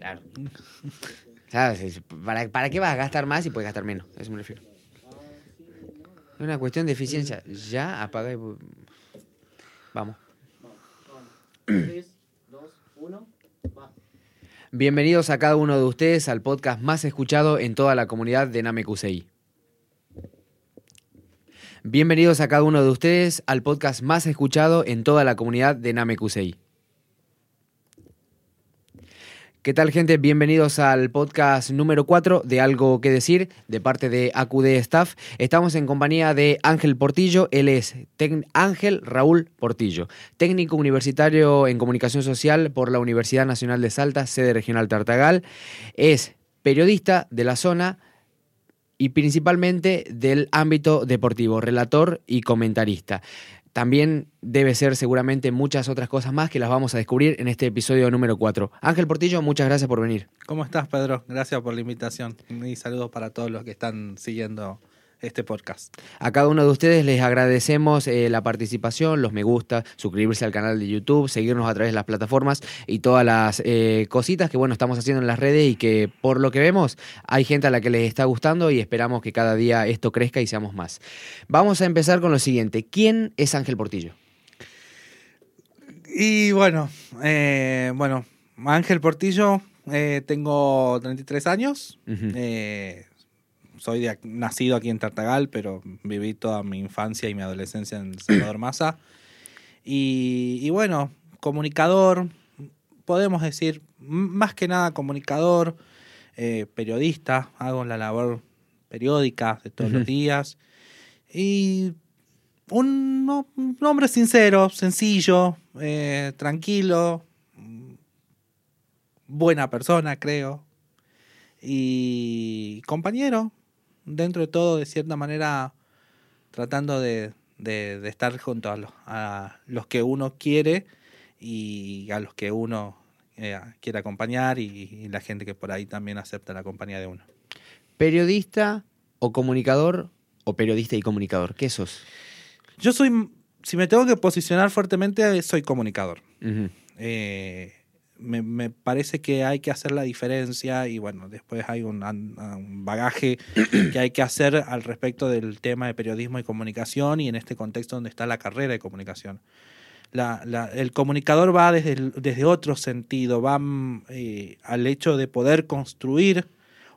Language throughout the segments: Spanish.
Claro. ¿Sabes? ¿Para, ¿Para qué vas a gastar más y puedes gastar menos? A eso me refiero. Es una cuestión de eficiencia. Ya apaga y... Vamos. 3, 2, 1, va. Bienvenidos a cada uno de ustedes al podcast más escuchado en toda la comunidad de Namekusei. Bienvenidos a cada uno de ustedes al podcast más escuchado en toda la comunidad de Namekusei. ¿Qué tal gente? Bienvenidos al podcast número 4 de Algo que Decir de parte de AQD Staff. Estamos en compañía de Ángel Portillo, él es Ángel Raúl Portillo, técnico universitario en comunicación social por la Universidad Nacional de Salta, sede regional Tartagal. Es periodista de la zona y principalmente del ámbito deportivo, relator y comentarista. También debe ser seguramente muchas otras cosas más que las vamos a descubrir en este episodio número 4. Ángel Portillo, muchas gracias por venir. ¿Cómo estás, Pedro? Gracias por la invitación. Y saludos para todos los que están siguiendo este podcast. A cada uno de ustedes les agradecemos eh, la participación, los me gusta, suscribirse al canal de YouTube, seguirnos a través de las plataformas y todas las eh, cositas que bueno estamos haciendo en las redes y que por lo que vemos hay gente a la que les está gustando y esperamos que cada día esto crezca y seamos más. Vamos a empezar con lo siguiente. ¿Quién es Ángel Portillo? Y bueno, eh, bueno, Ángel Portillo, eh, tengo 33 años. Eh, soy de nacido aquí en Tartagal, pero viví toda mi infancia y mi adolescencia en Salvador Maza. Y, y bueno, comunicador, podemos decir, más que nada comunicador, eh, periodista, hago la labor periódica de todos los días. Y un, un hombre sincero, sencillo, eh, tranquilo, buena persona, creo. Y compañero, dentro de todo, de cierta manera, tratando de, de- de estar junto a los, a los que uno quiere y a los que uno eh, quiere acompañar y, y la gente que por ahí también acepta la compañía de uno. ¿Periodista o comunicador o periodista y comunicador? ¿Qué sos? Yo soy, si me tengo que posicionar fuertemente, soy comunicador. Eh, me, me parece que hay que hacer la diferencia y bueno, después hay un, un bagaje que hay que hacer al respecto del tema de periodismo y comunicación y en este contexto donde está la carrera de comunicación. La- la- el comunicador va desde, el- desde otro sentido, va mm, eh, al hecho de poder construir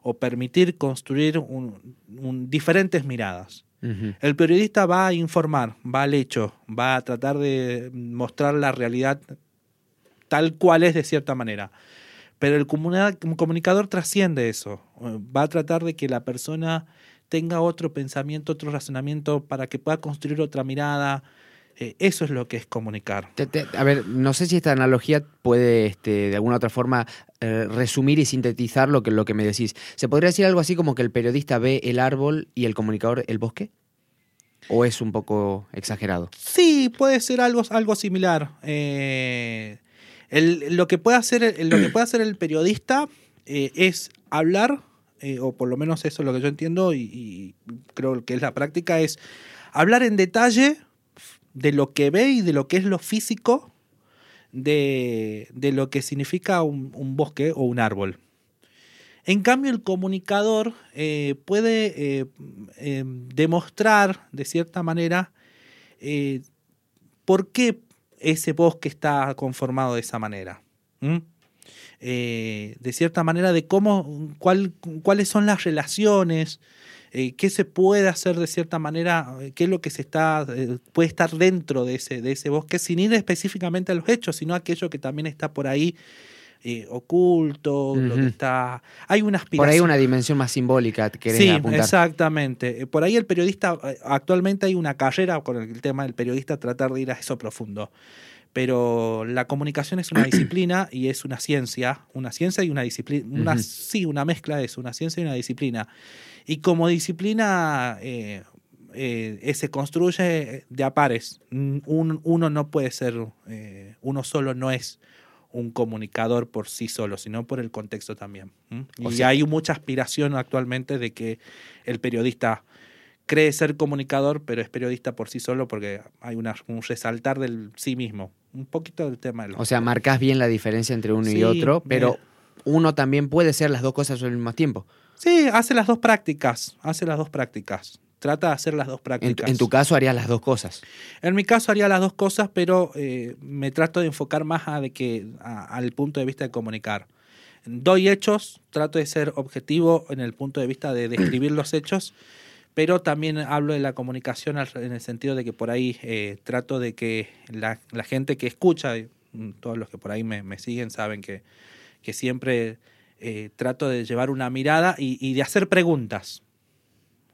o permitir construir un- un- diferentes miradas. Ujú. El periodista va a informar, va al hecho, va a tratar de mostrar la realidad tal cual es de cierta manera. Pero el comunicador trasciende eso. Va a tratar de que la persona tenga otro pensamiento, otro razonamiento para que pueda construir otra mirada. Eh, eso es lo que es comunicar. Te- te- a ver, no sé si esta analogía puede este, de alguna otra forma eh, resumir y sintetizar lo que, lo que me decís. ¿Se podría decir algo así como que el periodista ve el árbol y el comunicador el bosque? ¿O es un poco exagerado? Sí, puede ser algo, algo similar. Eh, el- lo, que puede hacer, el- lo que puede hacer el periodista eh, es hablar, eh, o por lo menos eso es lo que yo entiendo y, y creo que es la práctica, es hablar en detalle de lo que ve y de lo que es lo físico de, de lo que significa un, un bosque o un árbol. En cambio, el comunicador eh, puede demostrar de cierta manera por qué ese bosque está conformado de esa manera. Eh, de cierta manera, de cómo, cuál, cuáles son las relaciones, eh, qué se puede hacer de cierta manera, eh, qué es lo que se está, puede estar dentro de ese, de ese bosque, sin ir específicamente a los hechos, sino aquello que también está por ahí eh, oculto, lo que está. Hay una Por aspiración. ahí una dimensión más simbólica que Sí, apuntar. exactamente. Eh, Por ahí el periodista, eh, actualmente hay una carrera con el tema del periodista tratar de ir a eso profundo. Pero la comunicación es una disciplina y es una ciencia, una ciencia y una disciplina, una, sí, una mezcla de eso, una ciencia y una disciplina. Y como disciplina eh, se construye de a pares. Un- uno no puede ser, eh, uno solo no es un comunicador por sí solo, sino por el contexto también. O Y sea- hay mucha aspiración actualmente de que el periodista cree ser comunicador, pero es periodista por sí solo porque hay una- un resaltar del sí mismo. Un poquito del tema de los... O sea, marcas bien la diferencia entre uno y otro, pero uno también puede ser las dos cosas al mismo tiempo. Sí, hace las dos prácticas, hace las dos prácticas. Trata de hacer las dos En, prácticas. tu- en tu caso harías las dos cosas. En mi caso haría las dos cosas, pero eh, me trato de enfocar más a de que, a- al punto de vista de comunicar. Doy hechos, trato de ser objetivo en el punto de vista de describir los hechos, pero también hablo de la comunicación en el sentido de que por ahí eh, trato de que la, la gente que escucha, mm, todos los que por ahí me, me siguen saben que, que siempre eh, trato de llevar una mirada y, y de hacer preguntas.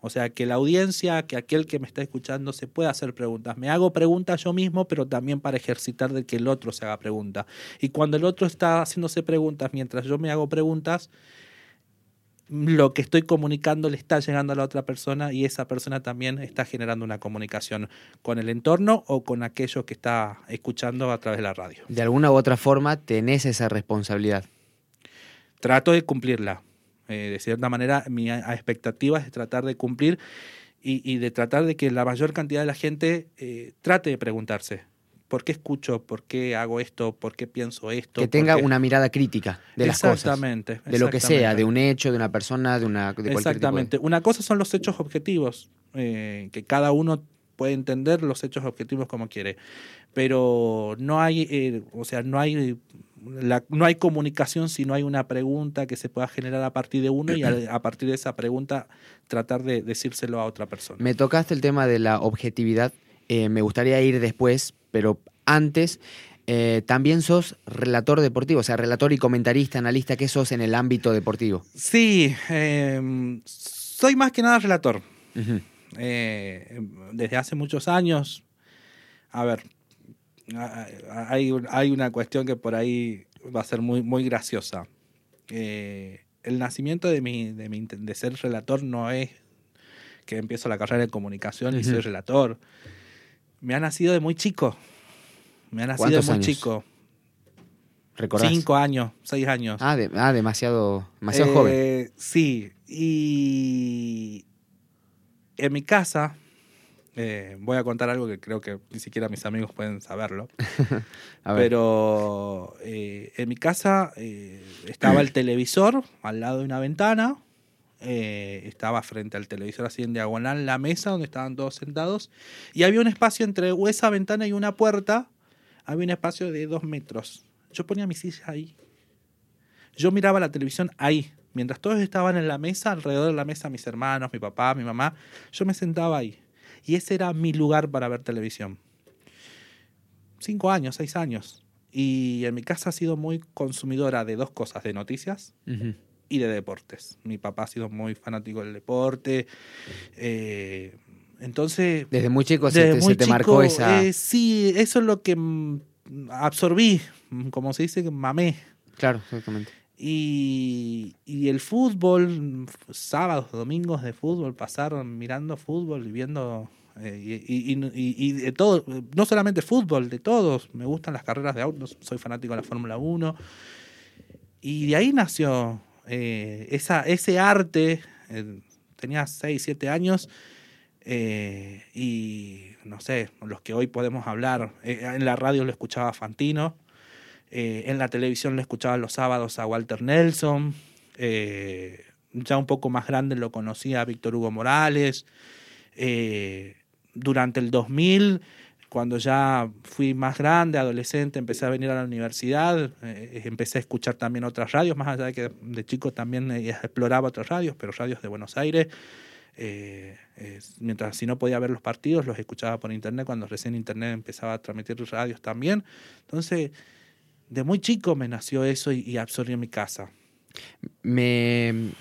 O sea, que la audiencia, que aquel que me está escuchando se pueda hacer preguntas. Me hago preguntas yo mismo, pero también para ejercitar de que el otro se haga preguntas. Y cuando el otro está haciéndose preguntas mientras yo me hago preguntas, lo que estoy comunicando le está llegando a la otra persona y esa persona también está generando una comunicación con el entorno o con aquello que está escuchando a través de la radio. De alguna u otra forma tenés esa responsabilidad. trato de cumplirla. Eh, de cierta manera, mi expectativa es tratar de cumplir y, y de tratar de que la mayor cantidad de la gente eh, trate de preguntarse, ¿por qué escucho? ¿Por qué hago esto? ¿Por qué pienso esto? Que ¿Por tenga qué? una mirada crítica de las cosas. Exactamente. De lo que sea, de un hecho, de una persona, de una de cualquier tipo de- Exactamente. Una cosa son los hechos objetivos, eh, que cada uno puede entender los hechos objetivos como quiere, pero no hay, eh, o sea, no hay, la- no hay comunicación si no hay una pregunta que se pueda generar a partir de uno y a, a partir de esa pregunta tratar de decírselo a otra persona. Me tocaste el tema de la objetividad. eh, me gustaría ir después, pero antes. eh, también sos relator deportivo, o sea, relator y comentarista, analista, ¿qué sos en el ámbito deportivo? Sí, eh, soy más que nada relator. Ujú. Eh, desde hace muchos años. A ver, hay, un- hay una cuestión que por ahí va a ser muy, muy graciosa. Eh, el nacimiento de, mi, de, mi de ser relator no es que empiezo la carrera de comunicación y soy relator. Me ha nacido de muy chico. Me ha nacido de ¿Cuántos muy años? chico. ¿Recordás? Cinco años, seis años. Ah, de- ah, demasiado, demasiado joven. Eh, Sí, y en mi casa, eh, voy a contar algo que creo que ni siquiera mis amigos pueden saberlo, A ver. pero eh, en mi casa eh, estaba el televisor al lado de una ventana, estaba frente al televisor así en diagonal la mesa donde estaban todos sentados, y había un espacio entre esa ventana y una puerta, había un espacio de dos metros. Yo ponía mi silla ahí. Yo miraba la televisión ahí. Mientras todos estaban en la mesa, alrededor de la mesa, mis hermanos, mi papá, mi mamá, yo me sentaba ahí. Y ese era mi lugar para ver televisión. Cinco años, seis años. Y en mi casa ha sido muy consumidora de dos cosas, de noticias y de deportes. Mi papá ha sido muy fanático del deporte. eh, entonces, Desde muy chico se desde te, muy se te chico, marcó esa... eh, sí, eso es lo que absorbí, como se dice, mamé. Claro, exactamente. Y, y el fútbol, sábados, domingos de fútbol, pasaron mirando fútbol y viendo. eh, y- y- y de todo, no solamente fútbol, de todos. Me gustan las carreras de autos, soy fanático de la Fórmula 1. Y de ahí nació eh, esa, ese arte. eh, tenía 6, 7 años. eh, y no sé, los que hoy podemos hablar. eh, en la radio lo escuchaba Fantino. Eh, en la televisión lo escuchaba los sábados a Walter Nelson. eh, ya un poco más grande lo conocía a Víctor Hugo Morales. Eh, durante el 2000, cuando ya fui más grande, adolescente, empecé a venir a la universidad, eh, empecé a escuchar también otras radios, más allá de que de chico también exploraba otras radios, pero radios de Buenos Aires. Mientras si no podía ver los partidos, los escuchaba por internet, cuando recién internet empezaba a transmitir radios también. Entonces, de muy chico me nació eso y, y absorbió mi casa. Me,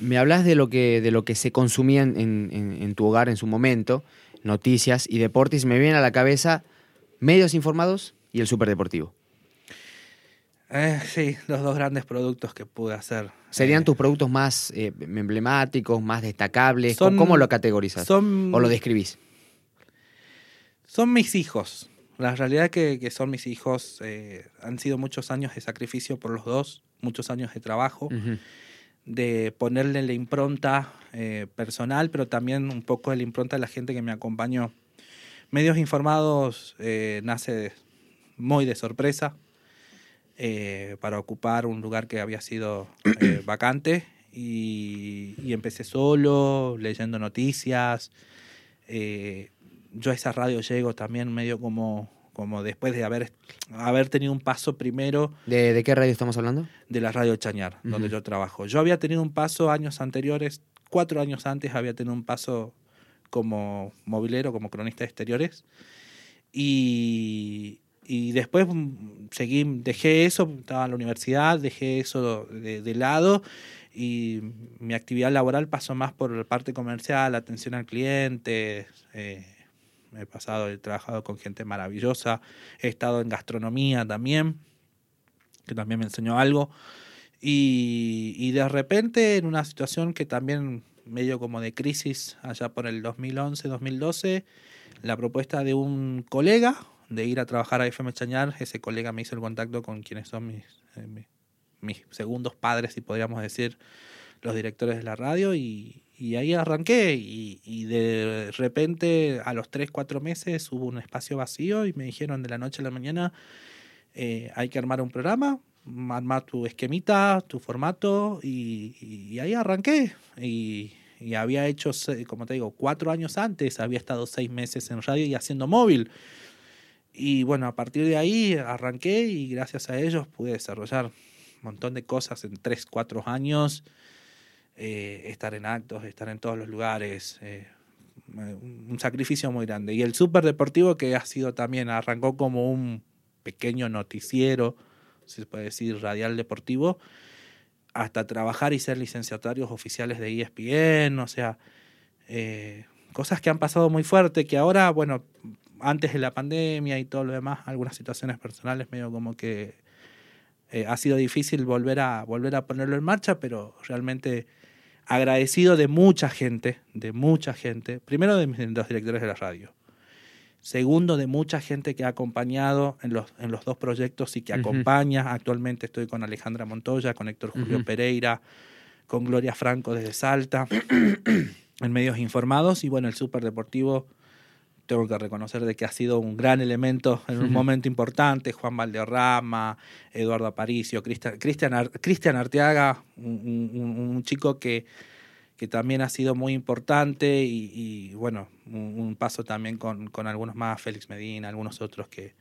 me hablas de lo que, de lo que se consumía en, en- tu hogar en su momento, noticias y deportes. Me vienen a la cabeza medios informados y el superdeportivo. Eh, sí, los dos grandes productos que pude hacer. ¿Serían Eh, tus productos más eh, emblemáticos, más destacables? Son- ¿Cómo lo categorizas? son, ¿O lo describís? son mis hijos. La realidad es que, que son mis hijos. eh, han sido muchos años de sacrificio por los dos, muchos años de trabajo, Ujú. de ponerle la impronta eh, personal, pero también un poco de la impronta de la gente que me acompañó. Medios Informados eh, nace de- muy de sorpresa. eh, para ocupar un lugar que había sido eh, vacante y, y empecé solo, leyendo noticias. Eh, yo a esa radio llego también medio como, como después de haber, haber tenido un paso primero ¿De, de qué radio estamos hablando? de la radio Chañar, donde Ujú. yo trabajo. Yo había tenido un paso años anteriores, cuatro años antes había tenido un paso como movilero, como cronista de exteriores. Y, y después mm, seguí, dejé eso, estaba en la universidad, dejé eso de, de lado y mi actividad laboral pasó más por la parte comercial, atención al cliente. eh, he pasado, he trabajado con gente maravillosa, he estado en gastronomía también, que también me enseñó algo. Y, y de repente, en una situación que también medio como de crisis, allá por el 2011, 2012, la propuesta de un colega de ir a trabajar a FM Chañar, ese colega me hizo el contacto con quienes son mis, eh, mi- mis segundos padres, si podríamos decir, los directores de la radio, y, y ahí arranqué. Y, de repente, a los 3, 4 meses, hubo un espacio vacío y me dijeron de la noche a la mañana, eh, hay que armar un programa, armar tu esquemita, tu formato, y, y ahí arranqué. Y, y había hecho, como te digo, cuatro años antes, había estado seis meses en radio y haciendo móvil. Y bueno, a partir de ahí arranqué y gracias a ellos pude desarrollar un montón de cosas en tres, cuatro años. Eh, estar en actos, estar en todos los lugares. eh, un sacrificio muy grande. Y el Super Deportivo, que ha sido también, arrancó como un pequeño noticiero, se puede decir, radial deportivo, hasta trabajar y ser licenciatarios oficiales de ESPN, o sea, eh, cosas que han pasado muy fuerte, que ahora, bueno, antes de la pandemia y todo lo demás, algunas situaciones personales medio como que ha sido difícil volver a, volver a ponerlo en marcha, pero realmente agradecido de mucha gente, de mucha gente, primero de mis- de los directores de la radio, segundo de mucha gente que ha acompañado en los, en los dos proyectos y que acompaña. Actualmente estoy con Alejandra Montoya, con Héctor Julio. Pereira, con Gloria Franco desde Salta, en medios informados y bueno, el Super Deportivo tengo que reconocer de que ha sido un gran elemento en un momento importante. Juan Valderrama, Eduardo Aparicio, Cristian, Cristian, Ar- Cristian Arteaga, un, un- un chico que, que también ha sido muy importante y, y, bueno, un, un paso también con, con algunos más, Félix Medina, algunos otros que,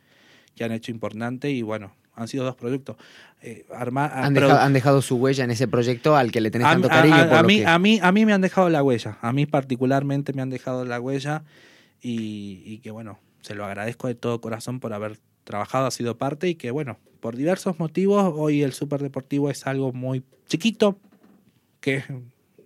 que han hecho importante y bueno, han sido dos proyectos. Eh, arma- Han produ- dejado, han dejado su huella en ese proyecto al que le tenés a, tanto cariño. a- por a lo mí, que- a, mí, a mí me han dejado la huella, a mí particularmente me han dejado la huella y, y que bueno, se lo agradezco de todo corazón por haber trabajado, ha sido parte y que bueno, por diversos motivos hoy el Superdeportivo es algo muy chiquito, que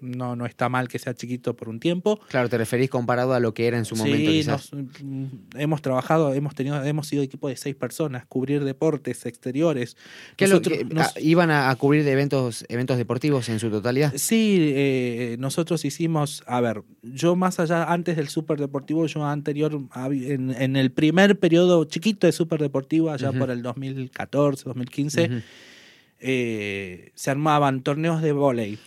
no, no está mal que sea chiquito por un tiempo. Claro, te referís comparado a lo que era en su momento, Sí, quizás. nos- mm, hemos trabajado, hemos tenido, hemos sido equipo de seis personas, cubrir deportes exteriores. ¿Qué lo que- nos- ah, ¿Iban a, cubrir de eventos, eventos deportivos en su totalidad? Sí, eh, nosotros hicimos, a ver, yo más allá, antes del Super Deportivo, yo anterior, en, en el primer periodo chiquito de Super Deportivo, allá por el 2014, 2015, Ujú. eh, se armaban torneos de vóley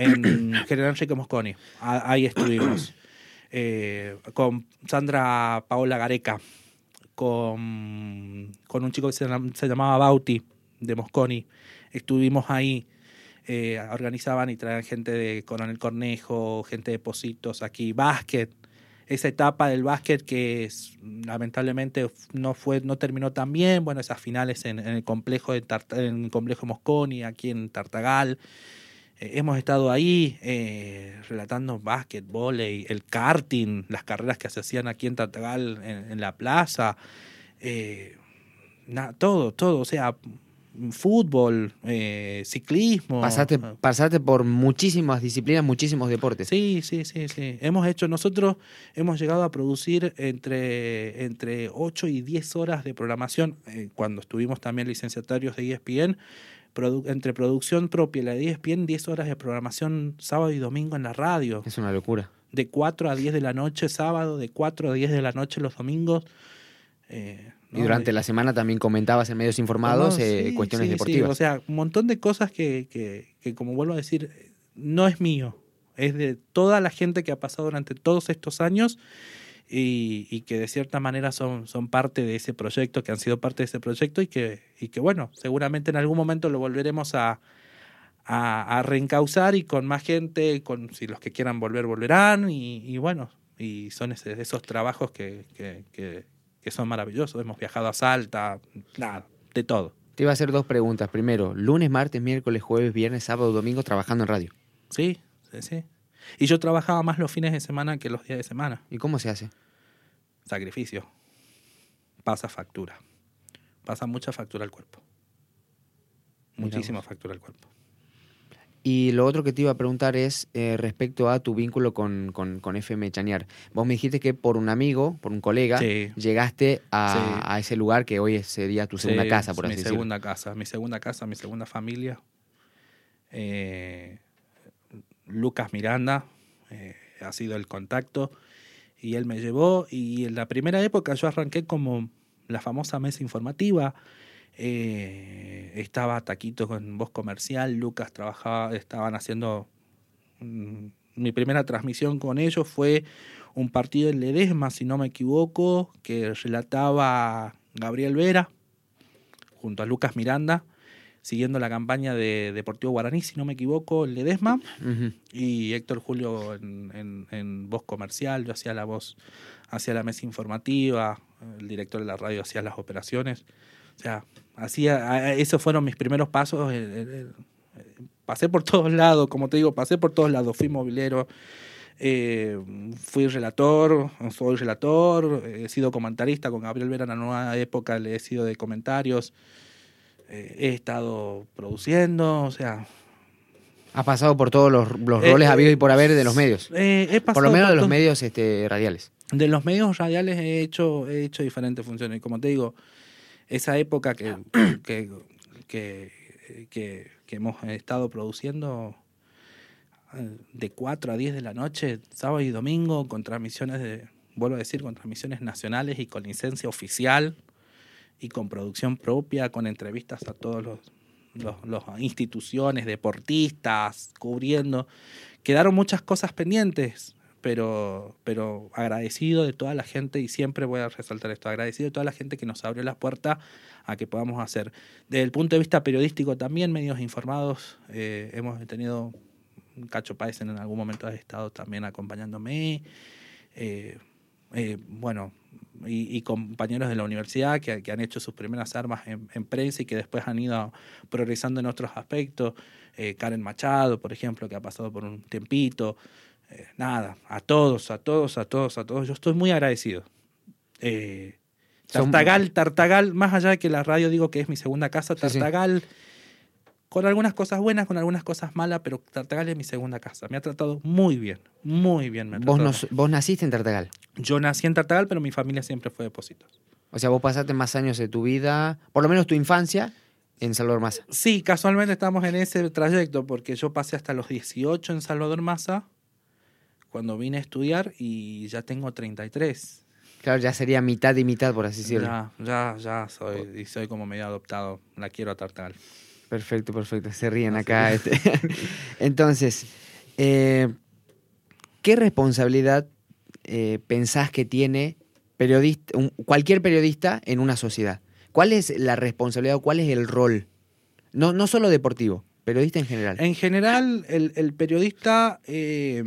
en General Enrique Mosconi. Ahí estuvimos. Eh, con Sandra Paola Gareca, con, con un chico que se, se llamaba Bauti, de Mosconi. Estuvimos ahí. eh, organizaban y traían gente de Coronel Cornejo, gente de Positos aquí, básquet. Esa etapa del básquet que es- lamentablemente no fue no terminó tan bien, bueno, esas finales en, en el complejo de en el complejo Mosconi, aquí en Tartagal. Eh, hemos estado ahí eh, relatando básquet, volei, el karting, las carreras que se hacían aquí en Tartagal, en, en la plaza. eh, na- todo, todo, o sea, fútbol, eh, ciclismo. Pasaste, pasaste por muchísimas disciplinas, muchísimos deportes. Sí, sí, sí, sí. Hemos hecho, nosotros hemos llegado a producir entre, entre 8 y 10 horas de programación, cuando estuvimos también licenciatarios de ESPN, produ- entre producción propia y la de ESPN, 10 horas de programación sábado y domingo en la radio, Es una locura. de 4 a 10 de la noche sábado, de 4 a 10 de la noche los domingos. eh, Y durante la semana también comentabas en medios informados no, eh, sí, cuestiones sí, sí. deportivas. O sea, un montón de cosas que, que, que, como vuelvo a decir, no es mío. Es de toda la gente que ha pasado durante todos estos años y, y que de cierta manera son, son parte de ese proyecto, que han sido parte de ese proyecto y que, y que bueno, seguramente en algún momento lo volveremos a, a, a reencauzar y con más gente, con si los que quieran volver, volverán y, y bueno, y son ese- esos trabajos que, que, que, que son maravillosos. Hemos viajado a Salta, nada, de todo. Te iba a hacer dos preguntas. Primero, lunes, martes, miércoles, jueves, viernes, sábado, domingo trabajando en radio. Sí, sí, sí. Y yo trabajaba más los fines de semana que los días de semana. ¿Y cómo se hace? Sacrificio. Pasa factura. Pasa mucha factura al cuerpo. Muchísima factura al cuerpo. Y lo otro que te iba a preguntar es eh, respecto a tu vínculo con, con, con FM Chañar. Vos me dijiste que por un amigo, por un colega, Sí. llegaste a, Sí. a ese lugar que hoy sería tu segunda Sí, casa, por mi así decirlo. segunda casa, mi segunda casa, mi segunda familia. Eh, Lucas Miranda eh, ha sido el contacto y él me llevó y en la primera época yo arranqué como la famosa mesa informativa. Eh, estaba Taquito con voz comercial, Lucas trabajaba, estaban haciendo mm, mi primera transmisión con ellos fue un partido en Ledesma, si no me equivoco, que relataba Gabriel Vera junto a Lucas Miranda, siguiendo la campaña de Deportivo Guaraní, si no me equivoco, en Ledesma, Ujú. y Héctor Julio en, en- en voz comercial, yo hacía la voz, hacía la mesa informativa, el director de la radio hacía las operaciones. O sea, hacía, esos fueron mis primeros pasos. eh, eh, eh, pasé por todos lados, como te digo, pasé por todos lados. Fui movilero, eh, fui relator, soy relator, he sido comentarista con Gabriel Vera en la nueva época, le he sido de comentarios. Eh, he estado produciendo, o sea, Has pasado por todos los, los Eh, roles eh, habidos y por haber de los medios. eh, he Por lo menos de los medios este, radiales. De los medios radiales he hecho, he hecho diferentes funciones. Como te digo, esa época que, que, que, que- que hemos estado produciendo de 4 a 10 de la noche, sábado y domingo, con transmisiones de, vuelvo a decir, con transmisiones nacionales y con licencia oficial y con producción propia, con entrevistas a todos los, los, los instituciones, deportistas, cubriendo. Quedaron muchas cosas pendientes, pero, pero agradecido de toda la gente, y siempre voy a resaltar esto, agradecido de toda la gente que nos abrió las puertas a que podamos hacer. Desde el punto de vista periodístico también, medios informados, eh, hemos tenido Cacho Páez en algún momento ha estado también acompañándome. eh, eh, bueno, y, y compañeros de la universidad que, que han hecho sus primeras armas en, en prensa y que después han ido progresando en otros aspectos. Eh, Karen Machado, por ejemplo, que ha pasado por un tiempito. Eh, nada, a todos, a todos, a todos, a todos. Yo estoy muy agradecido. Eh, Tartagal, Tartagal, más allá de que la radio digo que es mi segunda casa, Sí, sí. Con algunas cosas buenas, con algunas cosas malas, pero Tartagal es mi segunda casa. Me ha tratado muy bien, muy bien. Me ha Vos, tratado. no- vos naciste en Tartagal. Yo nací en Tartagal, pero mi familia siempre fue de Positos. O sea, vos pasaste más años de tu vida, por lo menos tu infancia, en Salvador Massa. Sí, casualmente estamos en ese trayecto, porque yo pasé hasta los 18 en Salvador Massa, cuando vine a estudiar, y ya tengo 33. Claro, ya sería mitad y mitad, por así decirlo. Ya, ya, ya soy, y soy como medio adoptado. La quiero a Tartagal. Perfecto, perfecto. Se ríen acá. este. Entonces, eh, ¿qué responsabilidad eh, pensás que tiene periodista, un- cualquier periodista en una sociedad? ¿Cuál es la responsabilidad o cuál es el rol? No, no solo deportivo, periodista en general. En general, el, el periodista eh,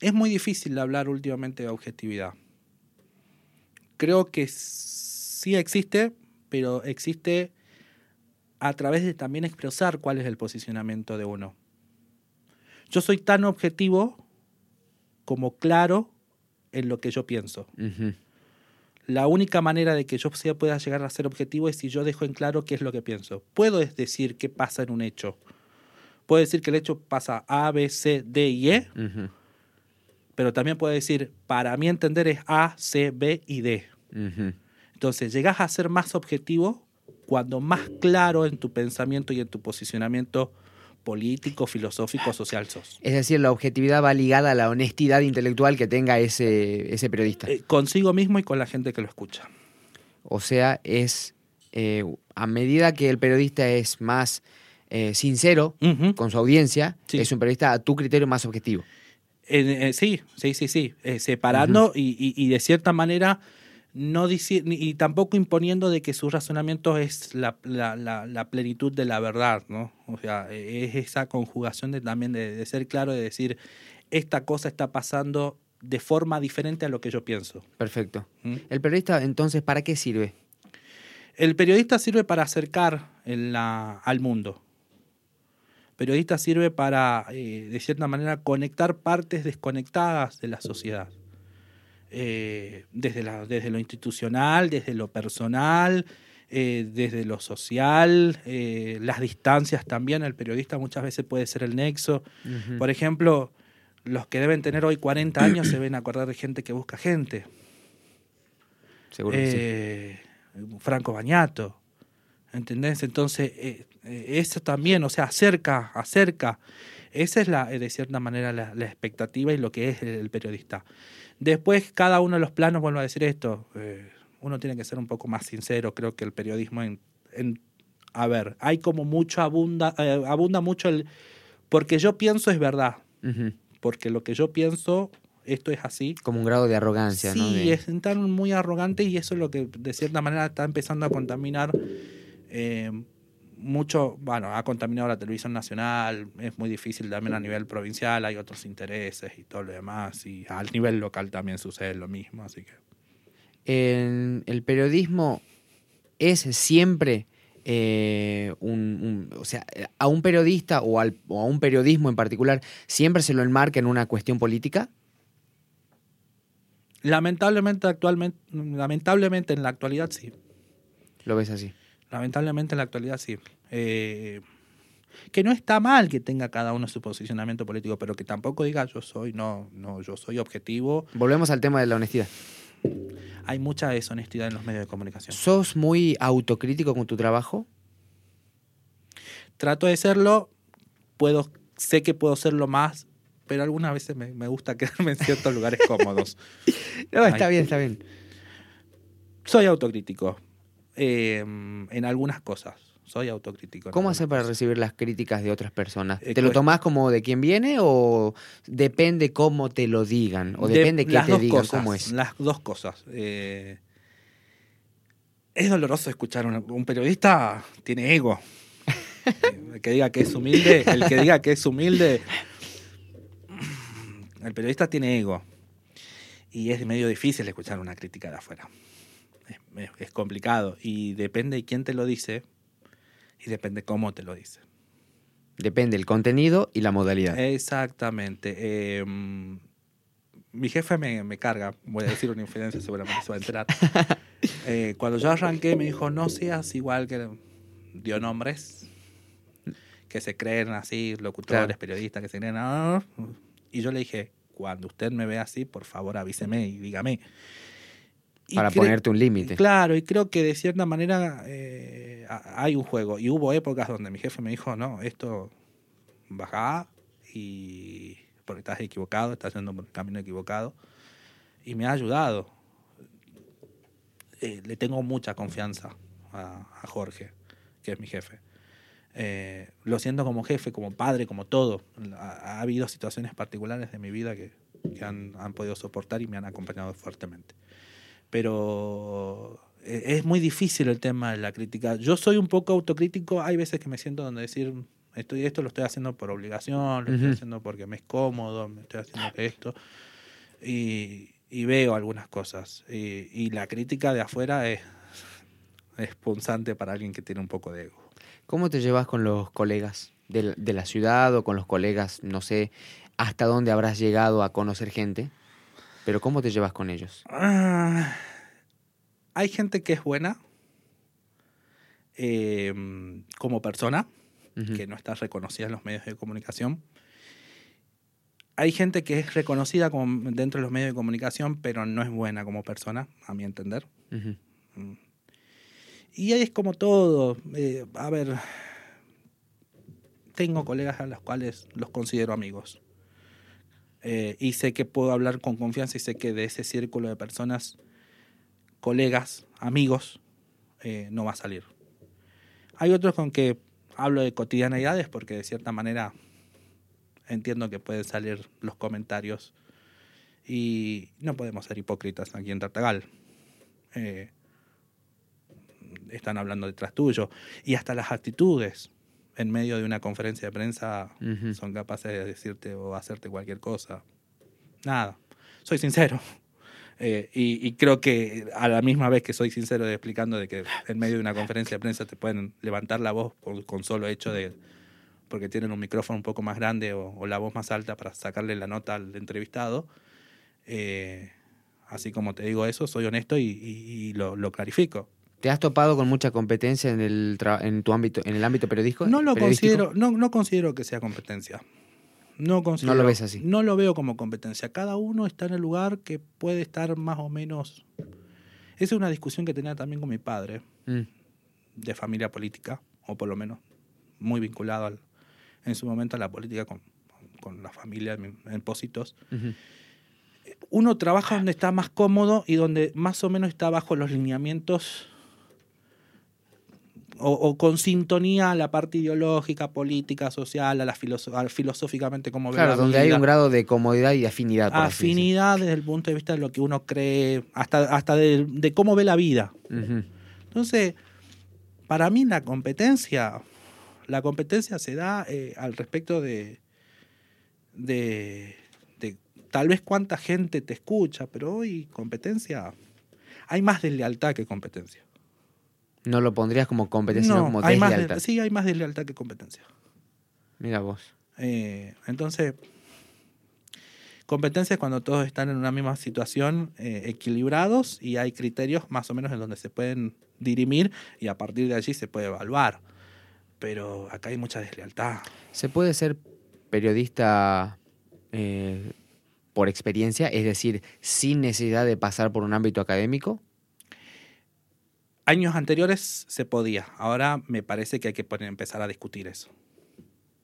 es muy difícil hablar últimamente de objetividad. Creo que sí existe, pero existe a través de también expresar cuál es el posicionamiento de uno. Yo soy tan objetivo como claro en lo que yo pienso. La única manera de que yo sea- pueda llegar a ser objetivo es si yo dejo en claro qué es lo que pienso. Puedo decir qué pasa en un hecho. Puedo decir que el hecho pasa A, B, C, D y E, pero también puedo decir, para mí entender es A, C, B y D. Entonces, llegas a ser más objetivo cuando más claro en tu pensamiento y en tu posicionamiento político, filosófico, social sos. Es decir, la objetividad va ligada a la honestidad intelectual que tenga ese, ese periodista. Eh, consigo mismo y con la gente que lo escucha. O sea, es eh, a medida que el periodista es más eh, sincero con su audiencia, Sí. es un periodista a tu criterio más objetivo. Sí, sí, sí, sí. separando y, y- y de cierta manera no y tampoco imponiendo de que su razonamiento es la, la- la- la plenitud de la verdad, ¿no? O sea, eh, es esa conjugación de también de, de ser claro, de decir, esta cosa está pasando de forma diferente a lo que yo pienso. Perfecto. ¿Mm? El periodista, entonces, ¿para qué sirve? El periodista sirve para acercar en la- al mundo. Periodista sirve para, eh, de cierta manera, conectar partes desconectadas de la sociedad. Eh, desde, la- desde lo institucional, desde lo personal, eh, desde lo social, eh, las distancias también. El periodista muchas veces puede ser el nexo. Por ejemplo, los que deben tener hoy 40 años se ven acordar de gente que busca gente. Seguro que sí. Franco Bañato. ¿Entendés? Entonces, eso también, o sea, acerca, acerca. Esa es la, de cierta manera la, la expectativa y lo que es el, el periodista. Después, cada uno de los planos, vuelvo a decir esto, eh, uno tiene que ser un poco más sincero, creo que el periodismo en... en- a ver, hay como mucho, abunda, eh, abunda mucho el... Porque yo pienso es verdad, porque lo que yo pienso, esto es así, Como un grado de arrogancia, sí, ¿no? De- es tan muy arrogante y eso es lo que de cierta manera está empezando a contaminar eh, mucho, bueno, ha contaminado la televisión nacional, es muy difícil también a nivel provincial, hay otros intereses y todo lo demás, y al nivel local también sucede lo mismo, así que... El periodismo es siempre eh, un, un- o sea, a un periodista o, al- o a un periodismo en particular siempre se lo enmarca en una cuestión política. Lamentablemente actualmente, lamentablemente en la actualidad sí, Lo ves así. Lamentablemente en la actualidad sí. Eh, que no está mal que tenga cada uno su posicionamiento político, pero que tampoco diga yo soy, no, no, yo soy objetivo. Volvemos al tema de la honestidad. Hay mucha deshonestidad en los medios de comunicación. ¿Sos muy autocrítico con tu trabajo? Trato de serlo, puedo, sé que puedo serlo más, pero algunas veces me, me gusta quedarme en ciertos lugares cómodos. No, está Ay. bien, está bien. Soy autocrítico eh, en algunas cosas. Soy autocrítico. ¿Cómo haces para recibir las críticas de otras personas? Eh, ¿Te lo tomás como de quién viene o depende cómo te lo digan? ¿O De- depende qué te digan? cosas, ¿Cómo es? Las dos cosas. Eh, es doloroso escuchar un, un periodista tiene ego. el que diga que es humilde, el que diga que es humilde, el periodista tiene ego. Y es medio difícil escuchar una crítica de afuera. Es, es- complicado. Y depende de quién te lo dice y depende cómo te lo dice. Depende el contenido y la modalidad. Exactamente. Eh, mi jefe me, me carga, voy a decir una infidencia, seguramente se va a enterar. Eh, cuando yo arranqué me dijo, no seas igual que... Dio nombres que se creen así, locutores, Claro. periodistas, que se creen... "Ah". Y yo le dije, cuando usted me ve así, por favor avíseme y dígame. Para ponerte un límite. Claro, y creo que de cierta manera eh, hay un juego. Y hubo épocas donde mi jefe me dijo, no, esto baja y porque estás equivocado, estás yendo por el camino equivocado. Y me ha ayudado. Eh, le tengo mucha confianza a, a Jorge, que es mi jefe. Eh, lo siento como jefe, como padre, como todo. Ha, ha habido situaciones particulares de mi vida que, que han, han podido soportar y me han acompañado fuertemente pero eh, es muy difícil el tema de la crítica. Yo soy un poco autocrítico, hay veces que me siento donde decir, estoy, esto lo estoy haciendo por obligación, lo estoy haciendo porque me es cómodo, me estoy haciendo esto, y, y veo algunas cosas. Y, y la crítica de afuera es, es punzante para alguien que tiene un poco de ego. ¿Cómo te llevas con los colegas de, la- de la ciudad o con los colegas, no sé, hasta dónde habrás llegado a conocer gente? Pero ¿cómo te llevas con ellos? Ah, hay gente que es buena eh, como persona, que no está reconocida en los medios de comunicación. Hay gente que es reconocida como dentro de los medios de comunicación, pero no es buena como persona, a mi entender. Ujú. Mm. Y ahí es como todo. eh, a ver, tengo colegas a los cuales los considero amigos. Eh, y sé que puedo hablar con confianza y sé que de ese círculo de personas, colegas, amigos, eh, no va a salir. Hay otros con que hablo de cotidianeidades porque de cierta manera entiendo que pueden salir los comentarios y no podemos ser hipócritas aquí en Tartagal. Eh, están hablando detrás tuyo y hasta las actitudes en medio de una conferencia de prensa Ujú. son capaces de decirte o hacerte cualquier cosa. Nada, soy sincero. Eh, y, y creo que a la misma vez que soy sincero de explicando de que en medio de una conferencia de prensa te pueden levantar la voz por, con solo hecho de porque tienen un micrófono un poco más grande o, o la voz más alta para sacarle la nota al entrevistado. Eh, así como te digo eso, soy honesto y, y- y lo, lo clarifico. ¿Te has topado con mucha competencia en el en tu ámbito, en el ámbito periodístico? No lo periodístico? considero, no, no considero que sea competencia. No, considero, lo ves así. No lo veo como competencia. Cada uno está en el lugar que puede estar más o menos. Esa es una discusión que tenía también con mi padre, Mm. de familia política, o por lo menos muy vinculado al- en su momento a la política con, con la familia en, en Pósitos. Ujú. Uno trabaja donde está más cómodo y donde más o menos está bajo los lineamientos o, o con sintonía a la parte ideológica, política, social, a la filoso- a filosóficamente como ve Claro, la donde hay un grado de comodidad y afinidad. por así afinidad desde el punto de vista de lo que uno cree, hasta, hasta de, de cómo ve la vida. Entonces, para mí la competencia, la competencia se da eh, al respecto de, de, de tal vez cuánta gente te escucha, pero hoy competencia, hay más deslealtad que competencia. No lo pondrías como competencia, sino No, como hay más deslealtad. de- sí, hay más deslealtad que competencia. Mira vos. Eh, entonces, competencia es cuando todos están en una misma situación, eh, equilibrados y hay criterios más o menos en donde se pueden dirimir y a partir de allí se puede evaluar. Pero acá hay mucha deslealtad. ¿Se puede ser periodista eh, por experiencia? Es decir, sin necesidad de pasar por un ámbito académico. Años anteriores se podía, ahora me parece que hay que poner- empezar a discutir eso.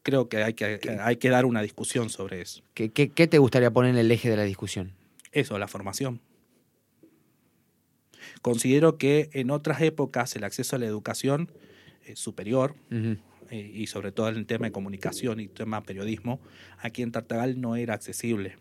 Creo que hay que, hay que dar una discusión sobre eso. ¿Qué, qué, qué te gustaría poner en el eje de la discusión? Eso, la formación. Considero que en otras épocas el acceso a la educación eh, superior, eh, y sobre todo en el tema de comunicación y tema periodismo, aquí en Tartagal no era accesible.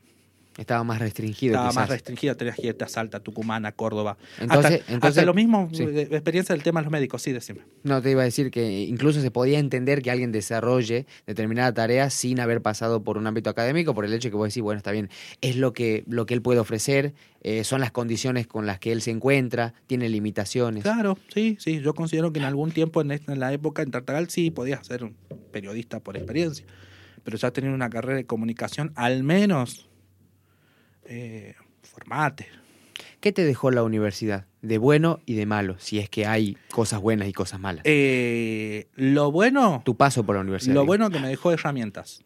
Estaba más restringido. Estaba quizás. más restringida, tenías que irte a Salta, Tucumán, a Córdoba. Entonces- hasta, entonces- hasta lo mismo, sí. de- de experiencia del tema de los médicos, sí, decime. No, te iba a decir que incluso se podía entender que alguien desarrolle determinada tarea sin haber pasado por un ámbito académico, por el hecho de que vos decís, bueno, está bien, es lo que, lo que él puede ofrecer, eh, son las condiciones con las que él se encuentra, tiene limitaciones. Claro, sí, sí. Yo considero que en algún tiempo, en, esta- en la época en Tartagal, sí podías ser un periodista por experiencia. Pero ya tener una carrera de comunicación, al menos, eh, formate. ¿Qué te dejó la universidad? De bueno y de malo, si es que hay cosas buenas y cosas malas. Eh, lo bueno, tu paso por la universidad. lo digo. bueno que me dejó herramientas.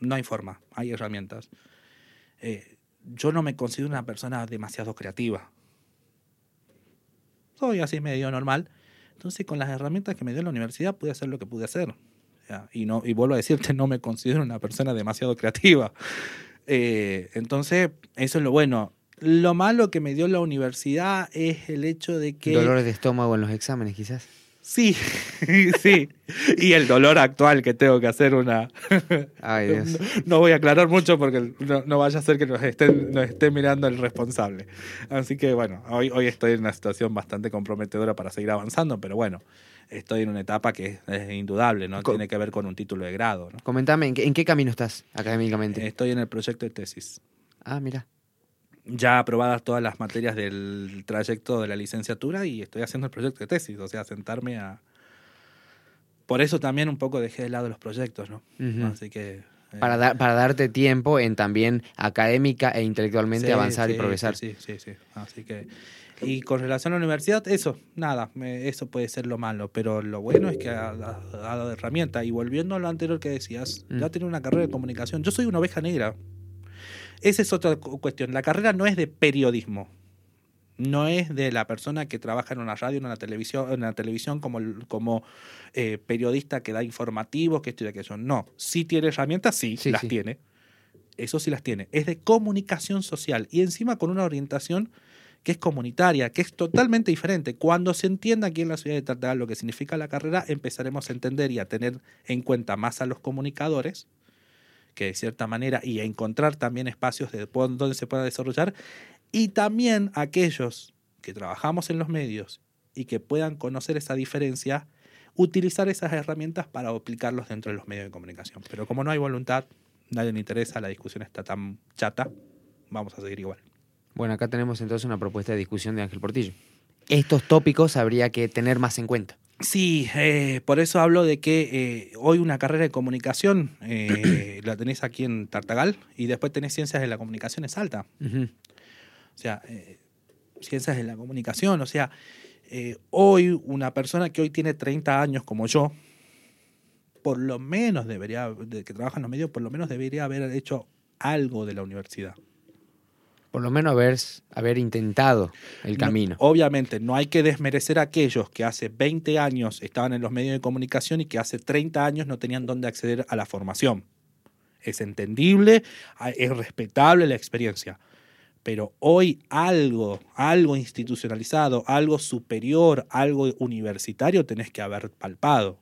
No hay forma, hay herramientas. Eh, yo no me considero una persona demasiado creativa. Soy así medio normal. Entonces, con las herramientas que me dio la universidad, pude hacer lo que pude hacer. Y, no, y vuelvo a decirte, no me considero una persona demasiado creativa. Eh, entonces, eso es lo bueno. Lo malo que me dio la universidad es el hecho de que... Dolores de estómago en los exámenes, quizás. Sí, sí. Y el dolor actual que tengo que hacer una... Ay, Dios. No, no voy a aclarar mucho porque no, no vaya a ser que nos estén, nos esté mirando el responsable. Así que bueno, hoy, hoy estoy en una situación bastante comprometedora para seguir avanzando, pero bueno, estoy en una etapa que es, indudable, ¿no? Co- Tiene que ver con un título de grado, ¿no? Comentame, ¿en qué, en qué camino estás académicamente? Estoy en el proyecto de tesis. ah, mira. Ya aprobadas todas las materias del trayecto de la licenciatura y estoy haciendo el proyecto de tesis, o sea, sentarme a... Por eso también un poco dejé de lado los proyectos, ¿no? Así que... eh, Para, dar, para darte tiempo en también académica e intelectualmente Sí, avanzar y progresar. Sí, sí, sí. Así que. Y con relación a la universidad, eso, nada, eso puede ser lo malo, pero lo bueno es que ha, dado herramienta. Y volviendo a lo anterior que decías, Mm. ya tiene una carrera de comunicación. Yo soy una oveja negra. Esa es otra cu- cuestión. La carrera no es de periodismo. No es de la persona que trabaja en una radio, en una televisión, en una televisión como, como eh, periodista que da informativos, que y aquello. No. Sí tiene herramientas, sí, Sí, las sí. tiene. Eso sí las tiene. Es de comunicación social y encima con una orientación que es comunitaria, que es totalmente diferente. Cuando se entienda aquí en la ciudad de Tartagal lo que significa la carrera, empezaremos a entender y a tener en cuenta más a los comunicadores que de cierta manera, y encontrar también espacios de donde se pueda desarrollar, y también aquellos que trabajamos en los medios y que puedan conocer esa diferencia, utilizar esas herramientas para aplicarlos dentro de los medios de comunicación. Pero como no hay voluntad, nadie le interesa, la discusión está tan chata, vamos a seguir igual. Bueno, acá tenemos entonces una propuesta de discusión de Ángel Portillo. Estos tópicos habría que tener más en cuenta. Sí, eh, por eso hablo de que eh, hoy una carrera de comunicación eh, la tenés aquí en Tartagal y después tenés ciencias de la comunicación en Salta. Ujú. O sea, ciencias de la comunicación. O sea, hoy una persona que hoy tiene 30 años como yo, por lo menos debería, de que trabaja en los medios, por lo menos debería haber hecho algo de la universidad. Por lo menos haber, haber intentado el No, camino. obviamente, no hay que desmerecer a aquellos que hace 20 años estaban en los medios de comunicación y que hace 30 años no tenían dónde acceder a la formación. Es entendible, es respetable la experiencia. Pero hoy algo, algo institucionalizado, algo superior, algo universitario tenés que haber palpado.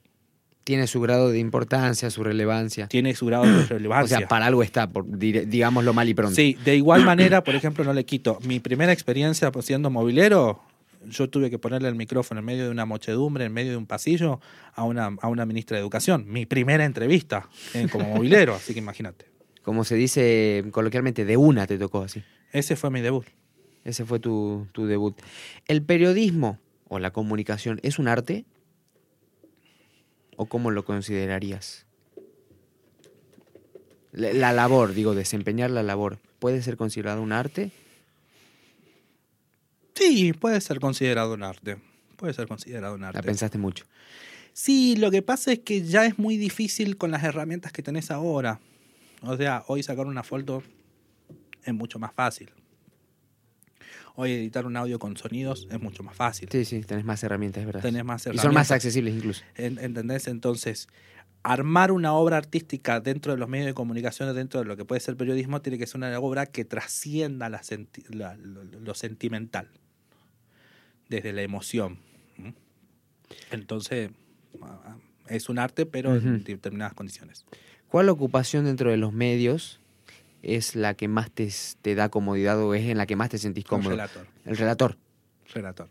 Tiene su grado de importancia, su relevancia. Tiene su grado de O relevancia. sea, para algo está, por, digámoslo mal y pronto. Sí, de igual manera, por ejemplo, no le quito. Mi primera experiencia siendo movilero, yo tuve que ponerle el micrófono en medio de una mochedumbre, en medio de un pasillo, a una, a una ministra de Educación. Mi primera entrevista eh, como movilero, así que imagínate. Como se dice coloquialmente, de una te tocó así. Ese fue mi debut. Ese fue tu, tu debut. ¿El periodismo o la comunicación es un arte? ¿O cómo lo considerarías? La, la labor, digo, desempeñar la labor, ¿puede ser considerado un arte? Sí, puede ser considerado un arte. Puede ser considerado un La arte. pensaste mucho. Sí, lo que pasa es que ya es muy difícil con las herramientas que tenés ahora. O sea, hoy sacar una foto es mucho más fácil. Hoy editar un audio con sonidos es mucho más fácil. Sí, sí, tenés más herramientas, es verdad. Tenés más y son más accesibles incluso. En- ¿Entendés? Entonces, armar una obra artística dentro de los medios de comunicación, dentro de lo que puede ser periodismo, tiene que ser una obra que trascienda la senti- la- lo, lo sentimental, desde la emoción. Entonces, ah, es un arte, pero Ujú. en determinadas condiciones. ¿Cuál ocupación dentro de los medios es la que más te, te da comodidad o es en la que más te sentís cómodo? relator. El relator, relator.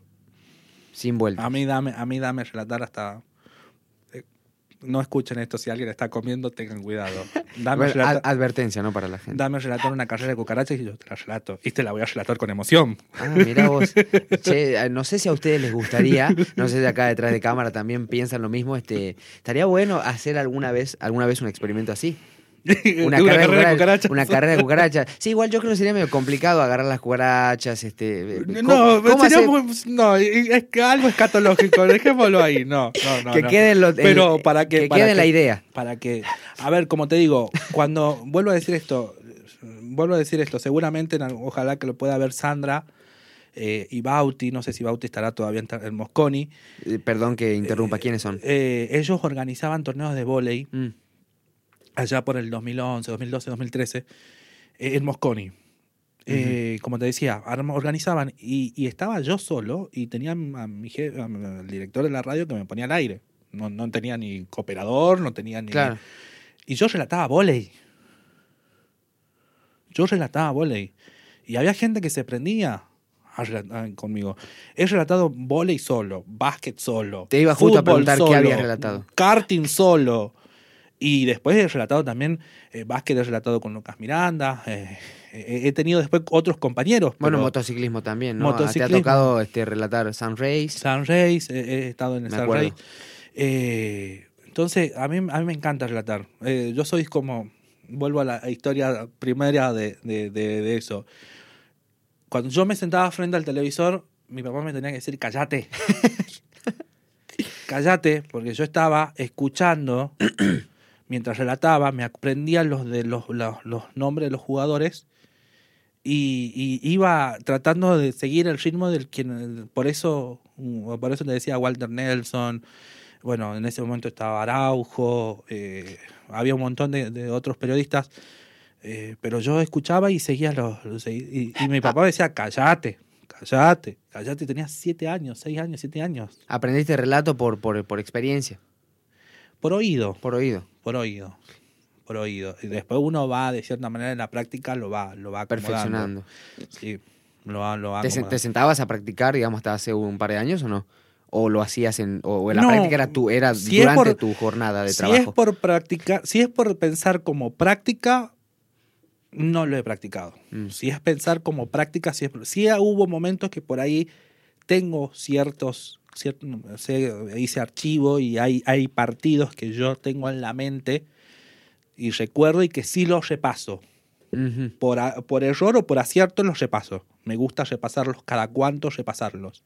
sin vuelta. A mí dame, a mí dame relatar hasta... eh, No escuchen esto, si alguien está comiendo, tengan cuidado. Dame relatar- ad- advertencia, ¿no? Para la gente. Dame relatar una carrera de cucarachas y yo te la relato. Y te la voy a relatar con emoción. Ah, mira vos. Che, eh, no sé si a ustedes les gustaría, no sé si acá detrás de cámara también piensan lo mismo. Este, estaría bueno hacer alguna vez, alguna vez un experimento así. Una, carrera, de cucarachas. Una carrera de cucarachas. Sí, igual yo creo que sería medio complicado agarrar las cucarachas. Este, ¿cómo- No, sería muy- no, es que algo escatológico, dejémoslo ahí. No, no, no. que no. quede, lo- Pero el- para que, que para quede la idea. Para que, a ver, como te digo, cuando vuelvo a decir esto, vuelvo a decir esto, seguramente, ojalá que lo pueda ver Sandra eh, y Bauti, no sé si Bauti estará todavía en, en Mosconi. Eh, Perdón que interrumpa. ¿Quiénes son? Eh, ellos organizaban torneos de vóley Mm. Allá por el 2011, 2012, 2013, eh, en Mosconi. Eh, Como te decía, organizaban y, y estaba yo solo y tenía a mi je- a mi- al director de la radio que me ponía al aire. No, no tenía ni cooperador, no tenía ni... Claro. Y yo relataba volei. Yo relataba volei. Y había gente que se prendía a relatar conmigo. He relatado volei solo, básquet solo. Te iba justo a preguntar qué solo, habías relatado. Karting solo. Y después he relatado también eh, básquet, he relatado con Lucas Miranda. eh, eh, he tenido después otros compañeros. Bueno, motociclismo también, ¿no? Motociclismo. Te ha tocado este, relatar Sun Race. Sun Race, he estado en el Me Sun. Race. Eh, entonces, a mí, a mí me encanta relatar. Yo soy como, vuelvo a la historia primera de, de- de- de eso. Cuando yo me sentaba frente al televisor, mi papá me tenía que decir, callate. callate, porque yo estaba escuchando, mientras relataba, me aprendía los, de los, los, los nombres de los jugadores y, y iba tratando de seguir el ritmo del quien por eso mm, por eso te decía Walter Nelson. Bueno en ese momento estaba Araujo eh, había un montón de, de otros periodistas eh, pero yo escuchaba y seguía los, los- y, y mi papá me decía callate callate callate tenía siete años seis años siete años. Aprendiste relato por, por, por experiencia, por oído. Por oído. Por oído por oído. Y después uno va, de cierta manera, en la práctica lo va, lo va acomodando. Perfeccionando. Sí, lo va, lo va ¿Te, se- acomodando. te sentabas a practicar, digamos, hasta hace un par de años o no? ¿O lo hacías en. o, la No, práctica era, tu, era si es durante por- tu jornada de si trabajo? es por practicar, si es por pensar como práctica, no lo he practicado. Mm. Si es pensar como práctica, si, es, sí hubo momentos que por ahí tengo ciertos, cierto, sé, hice archivo y hay, hay partidos que yo tengo en la mente y recuerdo y que sí los repaso. Por, a- por error o por acierto los repaso. Me gusta repasarlos cada cuánto repasarlos.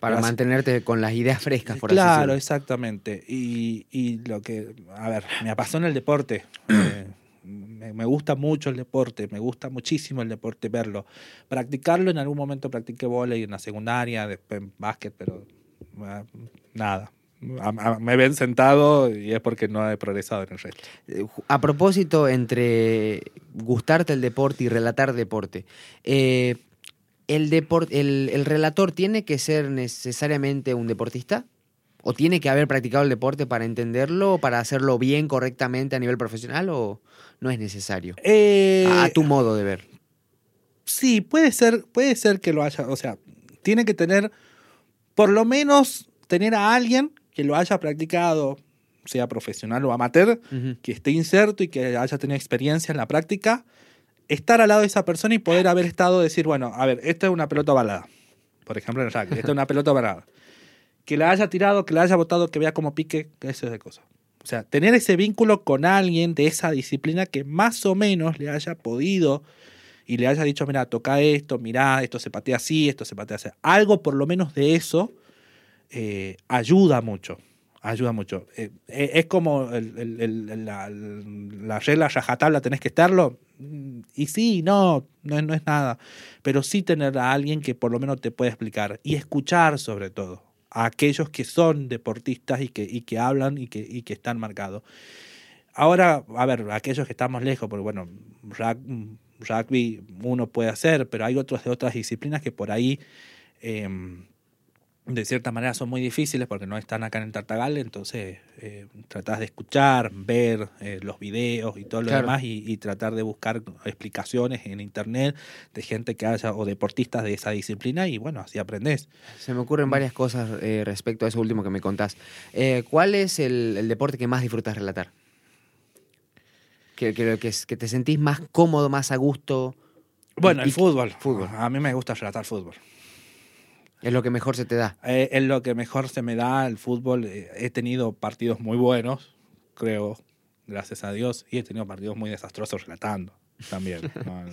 Para Pero así- mantenerte con las ideas frescas, por claro, así decirlo. exactamente. Y, y lo que, a ver, me apasiona el deporte. Eh, me, me gusta mucho el deporte, me gusta muchísimo el deporte, verlo. Practicarlo, en algún momento practiqué vóley en la secundaria, después en básquet, pero nada. A- a- me ven sentado y es porque no he progresado en el resto. Eh, A propósito, entre gustarte el deporte y relatar deporte, eh, ¿el, depor- el, el relator tiene que ser necesariamente un deportista? ¿O tiene que haber practicado el deporte para entenderlo, para hacerlo bien, correctamente a nivel profesional? ¿O no es necesario? Eh, a, a tu modo de ver. Sí, puede ser, puede ser que lo haya, o sea, tiene que tener, por lo menos, tener a alguien que lo haya practicado, sea profesional o amateur, que esté inserto y que haya tenido experiencia en la práctica, estar al lado de esa persona y poder haber estado, decir, bueno, a ver, esta es una pelota ovalada, por ejemplo en el rugby, esta es una pelota ovalada. Que la haya tirado, que la haya botado, que vea como pique, eso es de cosa. O sea, tener ese vínculo con alguien de esa disciplina que más o menos le haya podido y le haya dicho, mira, toca esto, mira, esto se patea así, esto se patea así. Algo por lo menos de eso eh, ayuda mucho. Ayuda mucho. Eh, eh, es como el- el- el- la, la regla rajatabla, tenés que estarlo. Mm, Y sí, no, no, no es nada. Pero sí tener a alguien que por lo menos te pueda explicar. Y escuchar sobre todo a aquellos que son deportistas y que, y que hablan y que, y que están marcados. Ahora, a ver, aquellos que estamos lejos, porque bueno, rugby uno puede hacer, pero hay otros de otras disciplinas que por ahí, eh, de cierta manera, son muy difíciles porque no están acá en el Tartagal, entonces eh, tratás de escuchar, ver eh, los videos y todo lo Claro. demás y, y tratar de buscar explicaciones en internet de gente que haya o deportistas de esa disciplina y bueno, así aprendés. Se me ocurren varias cosas eh, respecto a eso último que me contás. Eh, ¿Cuál es el, el deporte que más disfrutas relatar? Que, que, que, te sentís más cómodo, más a gusto. Bueno, Y- el y- fútbol. fútbol. A mí me gusta relatar fútbol. Es lo que mejor se te da. Eh, es lo que mejor se me da el fútbol. Eh, he tenido partidos muy buenos, creo, gracias a Dios, y he tenido partidos muy desastrosos relatando también. No, no.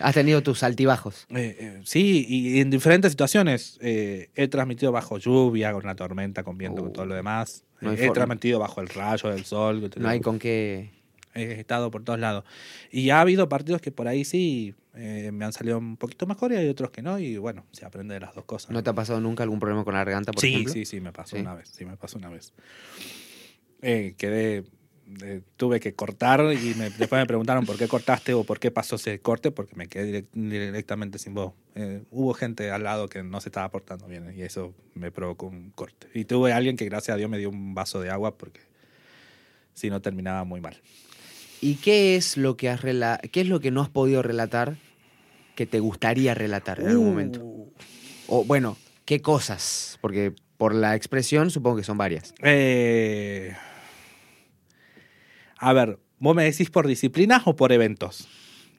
Has tenido tus altibajos. Eh, eh, sí, y en diferentes situaciones. Eh, he transmitido bajo lluvia, con una tormenta, con viento, con Uh, todo lo demás. no Eh, he forma. transmitido bajo el rayo del sol. No hay con qué. He estado por todos lados. Y ha habido partidos que por ahí sí eh, me han salido un poquito mejor y hay otros que no. Y bueno, se aprende de las dos cosas. ¿No te ha pasado nunca algún problema con la garganta, por sí, ejemplo? sí, sí, me pasó Sí. una vez. Sí, me pasó una vez. Eh, quedé. eh, tuve que cortar y me- después me preguntaron por qué cortaste o por qué pasó ese corte, porque me quedé direct- directamente sin voz. Eh, hubo gente al lado que no se estaba portando bien y eso me provocó un corte. Y tuve alguien que, gracias a Dios, me dio un vaso de agua porque si no terminaba muy mal. ¿Y qué es lo que has rela- qué es lo que no has podido relatar que te gustaría relatar en algún momento? Uh. O bueno, ¿qué cosas? Porque por la expresión supongo que son varias. Eh, a ver, ¿vos me decís por disciplinas o por eventos?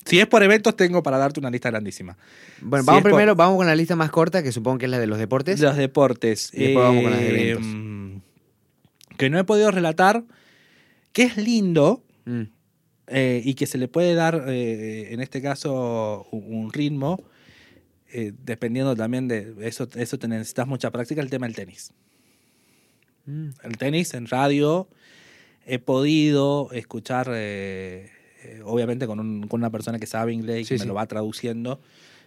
Si es por eventos, tengo para darte una lista grandísima. Bueno, Si vamos por- primero, vamos con la lista más corta, que supongo que es la de los deportes. Los deportes. Y después vamos con las de Eh, eventos. Que no he podido relatar, que es lindo Mm, eh, y que se le puede dar, eh, en este caso, un, ritmo, eh, dependiendo también de eso, eso te necesitas mucha práctica, el tema del tenis. mm. El tenis en radio he podido escuchar, eh, obviamente con, un- con una persona que sabe inglés y Sí, que sí. me lo va traduciendo.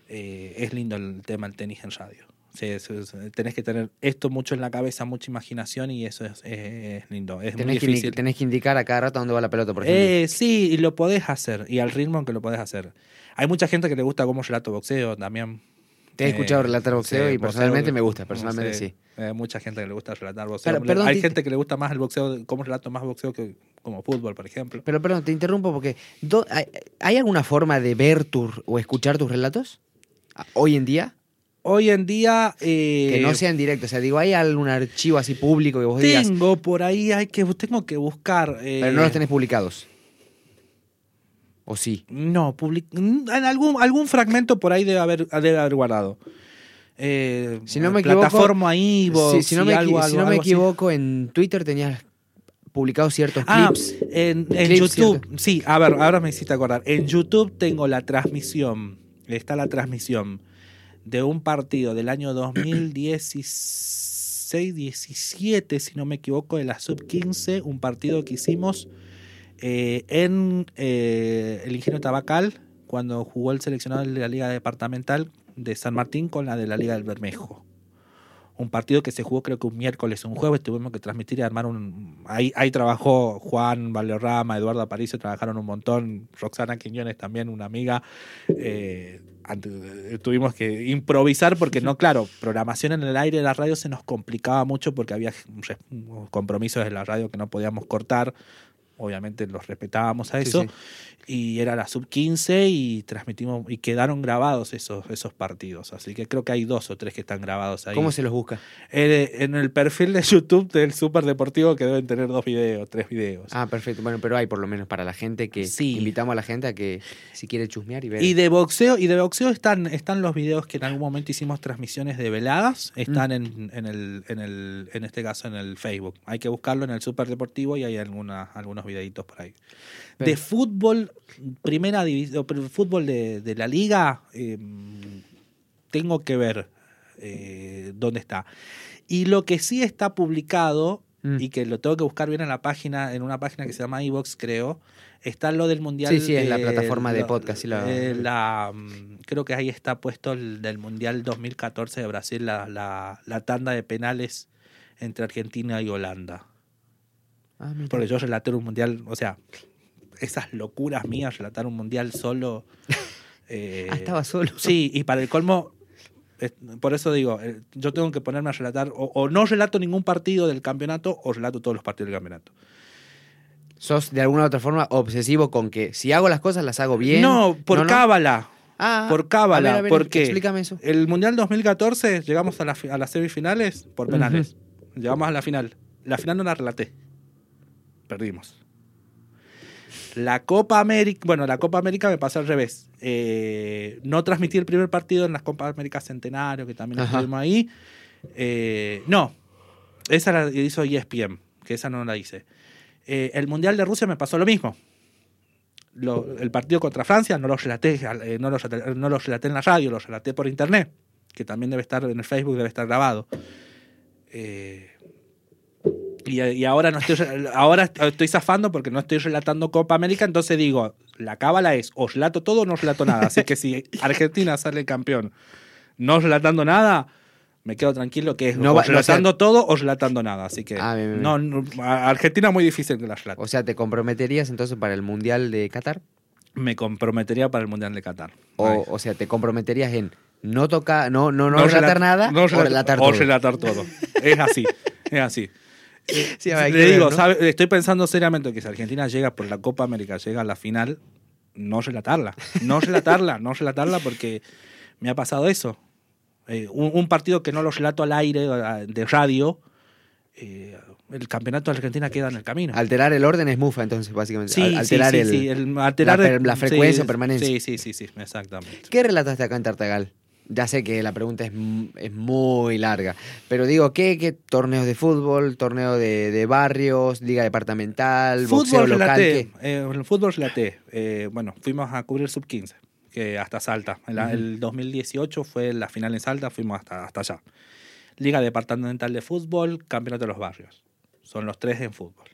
es lindo el tema del tenis en radio. Sí, es- tenés que tener esto mucho en la cabeza, mucha imaginación y eso es, es- es lindo. Es muy Tenés, que, difícil. tenés que indicar a cada rato dónde va la pelota, por ejemplo. Eh, sí, y lo podés hacer. Y al ritmo en que lo podés hacer. Hay mucha gente que le gusta cómo relato boxeo también. Te he escuchado Eh, relatar boxeo y personalmente boxeo, me gusta, no personalmente sí. eh, mucha gente que le gusta relatar boxeo. Pero, perdón, Hay te- gente que le gusta más el boxeo, como relato más boxeo que como fútbol, por ejemplo. Pero perdón, te interrumpo porque do- ¿hay, alguna forma de ver tus o escuchar tus relatos hoy en día Hoy en día... eh, que no sean directos? O sea, digo, ¿hay algún archivo así público que vos digas, Tengo por ahí, hay que, tengo que buscar... eh, pero no los tenés publicados? ¿O sí? No, public- en algún, algún fragmento por ahí debe haber, debe haber guardado. Eh, Si no me equivoco- plataforma ahí, Sí, si no me, equi- si no me equivoco, en Twitter tenías publicados ciertos Ah, clips. en, en Clips, YouTube. Sí, a ver, ahora me hiciste acordar. En YouTube tengo la transmisión. Está la transmisión de un partido del año 2016-17, si no me equivoco, de la Sub-15. Un partido que hicimos eh, en eh, el Ingenio Tabacal, cuando jugó el seleccionado de la Liga Departamental de San Martín con la de la Liga del Bermejo un partido que se jugó creo que un miércoles un jueves, tuvimos que transmitir y armar un... Ahí, ahí trabajó Juan Valderrama, Eduardo Aparicio, trabajaron un montón, Roxana Quiñones también, una amiga. eh, tuvimos que improvisar porque no, claro, programación en el aire de la radio se nos complicaba mucho porque había compromisos de la radio que no podíamos cortar. Obviamente los respetábamos a eso. sí. Y era la sub 15 y transmitimos y quedaron grabados esos, esos partidos. Así que creo que hay dos o tres que están grabados ahí. ¿Cómo se los busca? Eh, en el perfil de YouTube del Super Deportivo que deben tener dos videos, tres videos. Ah, perfecto. Bueno, pero hay por lo menos para la gente que Sí. invitamos a la gente a que si quiere chusmear y ver. Y de boxeo, y de boxeo están, están los videos que en algún momento hicimos transmisiones de veladas. Están Mm. en, en el, en el, en este caso en el Facebook. Hay que buscarlo en el Super Deportivo y hay alguna, algunos videitos por ahí. De fútbol, primera división, fútbol de, de la liga, eh, tengo que ver eh, dónde está. Y lo que sí está publicado, Mm. y que lo tengo que buscar bien en la página, en una página que se llama iVox, creo, está lo del Mundial. Sí, sí, es la plataforma de podcast, la- eh, la, mm, creo que ahí está puesto el del Mundial 2014 de Brasil, la, la, la tanda de penales entre Argentina y Holanda. Ah, mira. Porque yo relaté un mundial, o sea, esas locuras mías, relatar un mundial solo. eh, Ah, estaba solo. Sí, y para el colmo, es- por eso digo, eh, yo tengo que ponerme a relatar, o, o no relato ningún partido del campeonato, o relato todos los partidos del campeonato. ¿Sos de alguna u otra forma obsesivo con que si hago las cosas las hago bien? No, por cábala. Ah, por cábala, a ver, a ver, porque- Explícame eso. El Mundial 2014 llegamos a, la a las semifinales por penales. Llegamos a la final. La final no la relaté. Perdimos. La Copa América, bueno, la Copa América me pasó al revés. Eh, no transmití el primer partido en las Copa América Centenario, que también Ajá. estuvimos ahí. Eh, no, esa la hizo ESPN, que esa no la hice. Eh, el Mundial de Rusia me pasó lo mismo. Lo- el partido contra Francia no lo, relaté, no, lo no lo relaté en la radio, lo relaté por internet, que también debe estar en el Facebook, debe estar grabado. Eh, y, y ahora no estoy ahora estoy zafando porque no estoy relatando Copa América, entonces digo, la cábala es o relato todo o no relato nada. Así que si Argentina sale campeón no relatando nada, me quedo tranquilo que es No o no, o sea- relatando todo o relatando nada. Así que Ah, bien, bien, no, no, a Argentina es muy difícil que la relate. O sea, ¿te comprometerías entonces para el Mundial de Qatar? Me comprometería para el Mundial de Qatar. O, sea, ¿te comprometerías en no tocar, no, no, no, No relatar relat- nada no o relat- relatar o relatar todo. Es así, es así. Sí, Le ver, digo, ¿no? sabe- estoy pensando seriamente que si Argentina llega por la Copa América, llega a la final, no relatarla. No relatarla, no relatarla porque me ha pasado eso. Eh, un, un partido que no lo relato al aire de radio, eh, el campeonato de Argentina queda en el camino. Alterar el orden es mufa, entonces, básicamente. sí, Al- sí, alterar sí, el... sí, el alterar la la frecuencia sí, o permanencia. Sí, sí, sí, sí, exactamente. ¿Qué relataste acá en Tartagal? Ya sé que la pregunta es, es muy larga, pero digo, ¿qué, qué torneos de fútbol, torneo de, de barrios, liga departamental, boxeo Fútbol local? relaté, ¿qué? eh, el fútbol relaté. Eh, bueno, fuimos a cubrir sub 15, que hasta Salta. En la- Ujú. El 2018 fue la final en Salta, fuimos hasta, hasta allá. Liga departamental de fútbol, campeonato de los barrios. Son los tres en fútbol.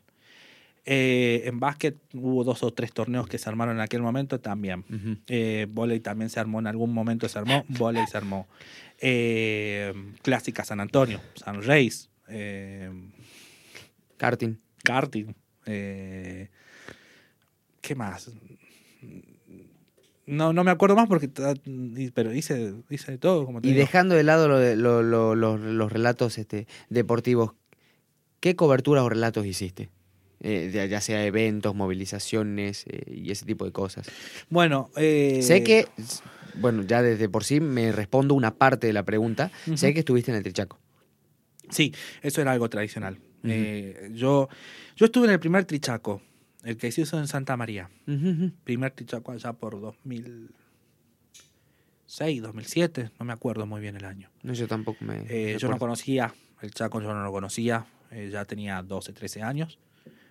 Eh, en básquet hubo dos o tres torneos que se armaron en aquel momento también. Ujú. Eh, volei también se armó en algún momento, se armó. volei se armó. Eh, Clásica San Antonio, San Reis. Karting. karting. ¿Qué más? No, no me acuerdo más porque pero hice, hice de todo, como te Y digo. dejando de lado lo de- lo- lo- lo- los relatos este, deportivos, ¿qué coberturas o relatos hiciste? Eh, ya, ya sea eventos, movilizaciones eh, y ese tipo de cosas. Bueno, eh, Sé que, bueno, ya desde por sí me respondo una parte de la pregunta. Sé que estuviste en el Trichaco. Sí, eso era algo tradicional. Yo, yo estuve en el primer trichaco, el que se hizo en Santa María. Primer trichaco allá por 2006, 2007, no me acuerdo muy bien el año. No, yo tampoco me. Eh, me yo no conocía, el Chaco yo no lo conocía, eh, ya tenía 12, 13 años.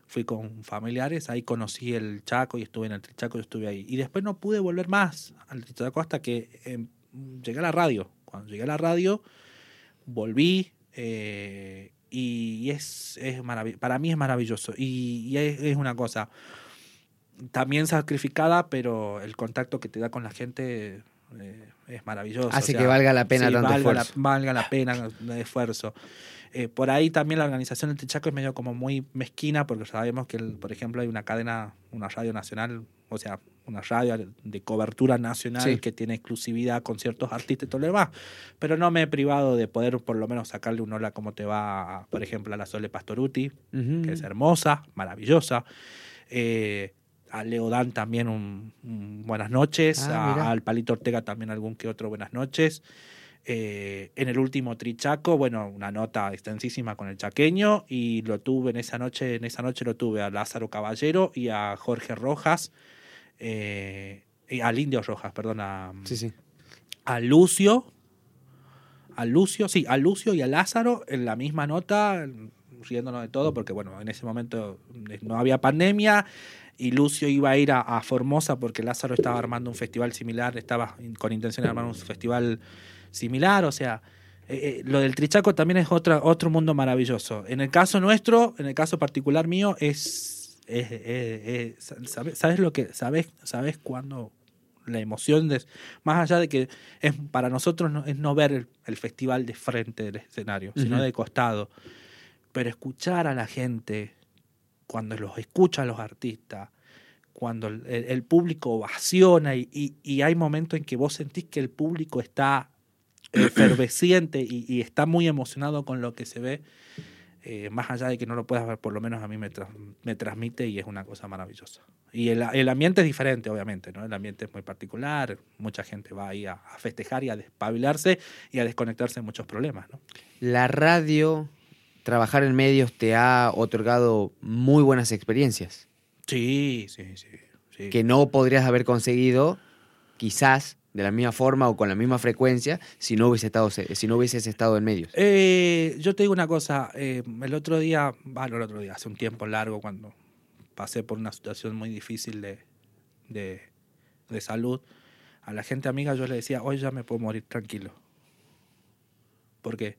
Fui con familiares, ahí conocí el Chaco y estuve en el Trichaco y estuve ahí. Y después no pude volver más al Trichaco hasta que em, llegué a la radio. Cuando llegué a la radio, volví eh, y es, es para mí es maravilloso. Y, y es, es una cosa también sacrificada, pero el contacto que te da con la gente eh, es maravilloso. Hace O que valga la pena sí, tanto valga la, esfuerzo. valga la pena el esfuerzo. Eh, por ahí también la organización del Trichaco es medio como muy mezquina porque sabemos que, el- por ejemplo, hay una cadena, una radio nacional, o sea, una radio de cobertura nacional Sí. que tiene exclusividad con ciertos artistas y todo lo demás. Pero no me he privado de poder por lo menos sacarle un hola como te va, por ejemplo, a la Sole Pastoruti, Ujú. que es hermosa, maravillosa. Eh, a Leodán también un, un buenas noches. Ah, al Palito Ortega también algún que otro buenas noches. Eh, en el último Trichaco, bueno, una nota extensísima con el chaqueño y lo tuve en esa noche, en esa noche lo tuve a Lázaro Caballero y a Jorge Rojas, eh, y al Indio Rojas, perdón, a, Sí, sí. a Lucio, a Lucio, sí, a Lucio y a Lázaro en la misma nota, riéndonos de todo, porque bueno, en ese momento no había pandemia y Lucio iba a ir a, a Formosa porque Lázaro estaba armando un festival similar, estaba con intención de armar un festival similar, o sea, eh, eh, lo del Trichaco también es otra, otro mundo maravilloso. En el caso nuestro, en el caso particular mío, es, es- es- es- ¿sabes, sabes lo que, sabes, sabes cuándo la emoción de, más allá de que es para nosotros no, es no ver el, el festival de frente del escenario, sino de costado, pero escuchar a la gente cuando los escucha a los artistas, cuando el, el- público ovaciona y, y- y hay momentos en que vos sentís que el público está efervesciente y, y está muy emocionado con lo que se ve, eh, más allá de que no lo puedas ver, por lo menos a mí me, tras- me transmite y es una cosa maravillosa. Y el, el ambiente es diferente, obviamente, ¿no? El ambiente es muy particular, mucha gente va ahí a, a festejar y a despabilarse y a desconectarse de muchos problemas, ¿no? La radio, trabajar en medios te ha otorgado muy buenas experiencias Sí, sí, sí. sí. que no podrías haber conseguido, quizás de la misma forma o con la misma frecuencia, si no, hubiese estado, si no hubieses estado en medios. Eh, yo te digo una cosa, eh, el otro día, bueno, el otro día, hace un tiempo largo, cuando pasé por una situación muy difícil de, de, de salud, a la gente amiga yo le decía, hoy ya me puedo morir tranquilo. Porque,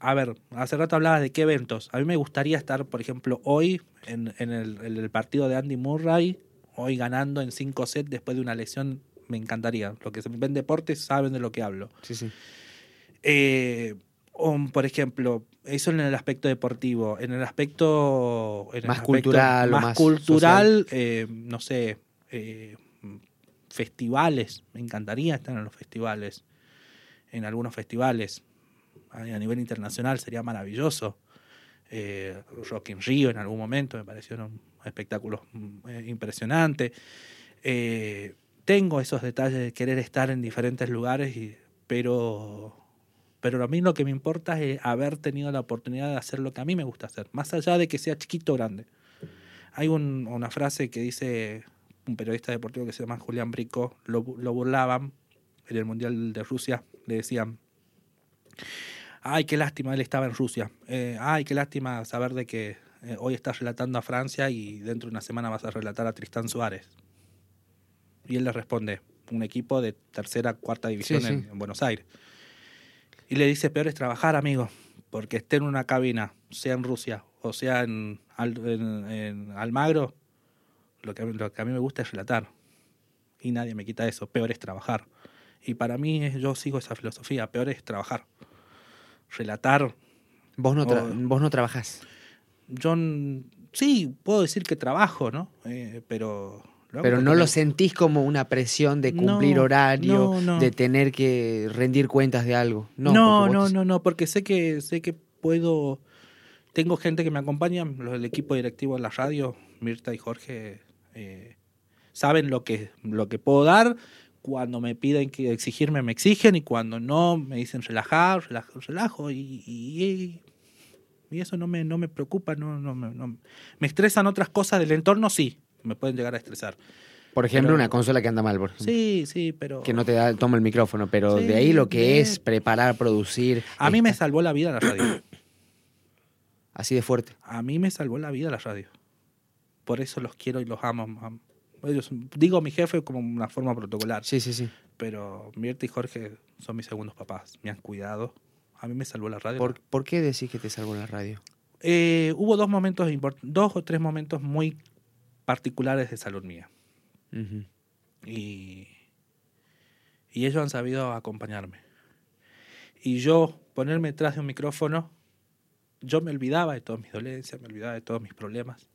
a ver, hace rato hablabas de qué eventos. A mí me gustaría estar, por ejemplo, hoy en, en el, en el partido de Andy Murray, hoy ganando en 5 sets después de una lesión, me encantaría. Los que ven deportes saben de lo que hablo. Sí, sí. Eh, o, por ejemplo, eso en el aspecto deportivo. En el aspecto. en el Más aspecto cultural Más, más cultural, eh, no sé. eh, festivales. Me encantaría estar en los festivales. En algunos festivales. A nivel internacional sería maravilloso. Eh, Rock in Rio en algún momento me parecieron espectáculos mm, eh, impresionantes. Eh, tengo esos detalles de querer estar en diferentes lugares, pero, pero a mí lo que me importa es haber tenido la oportunidad de hacer lo que a mí me gusta hacer, más allá de que sea chiquito o grande. Hay un- una frase que dice un periodista deportivo que se llama Julián Brico, lo, lo burlaban en el Mundial de Rusia, le decían, ay, qué lástima, él estaba en Rusia, Eh, ay, qué lástima saber de que eh, hoy estás relatando a Francia y dentro de una semana vas a relatar a Tristán Suárez. Y él le responde, un equipo de tercera, cuarta división Sí, en- sí. en Buenos Aires. Y le dice, peor es trabajar, amigo, porque esté en una cabina, sea en Rusia o sea en, Al- en- en Almagro, lo que, a mí- lo que a mí me gusta es relatar. Y nadie me quita eso, peor es trabajar. Y para mí yo sigo esa filosofía, peor es trabajar. Relatar, Vos no, tra- O- vos no trabajás. yo sí, puedo decir que trabajo, ¿no? Eh, pero Pero no lo sentís como una presión de cumplir No, horario, no, no. de tener que rendir cuentas de algo. No, No, no, no, porque sé que sé que puedo. Tengo gente que me acompaña, los del equipo directivo de la radio, Mirta y Jorge, eh, saben lo que, lo que puedo dar. Cuando me piden que exigirme, me exigen, y cuando no, me dicen relajar, relajo, relajo y, y, y eso no me, no me preocupa, no, no, me- no- me estresan otras cosas del entorno, sí, me pueden llegar a estresar. Por ejemplo, pero- una consola que anda mal, por ejemplo. Sí, sí, pero Que no te da, toma el micrófono, pero Sí, de ahí lo que bien. es preparar, producir. a mí me salvó la vida la radio. Así de fuerte. A mí me salvó la vida la radio. Por eso los quiero y los amo. Ellos, digo mi jefe como una forma protocolar, Sí, sí, sí. pero Mirta y Jorge son mis segundos papás. Me han cuidado. A mí me salvó la radio. ¿Por, por qué decís que te salvó la radio? Eh, hubo dos momentos, dos o tres momentos muy particulares de salud mía. Ujú. Y, y ellos han sabido acompañarme. Y yo ponerme detrás de un micrófono, yo me olvidaba de todas mis dolencias, me olvidaba de todos mis problemas.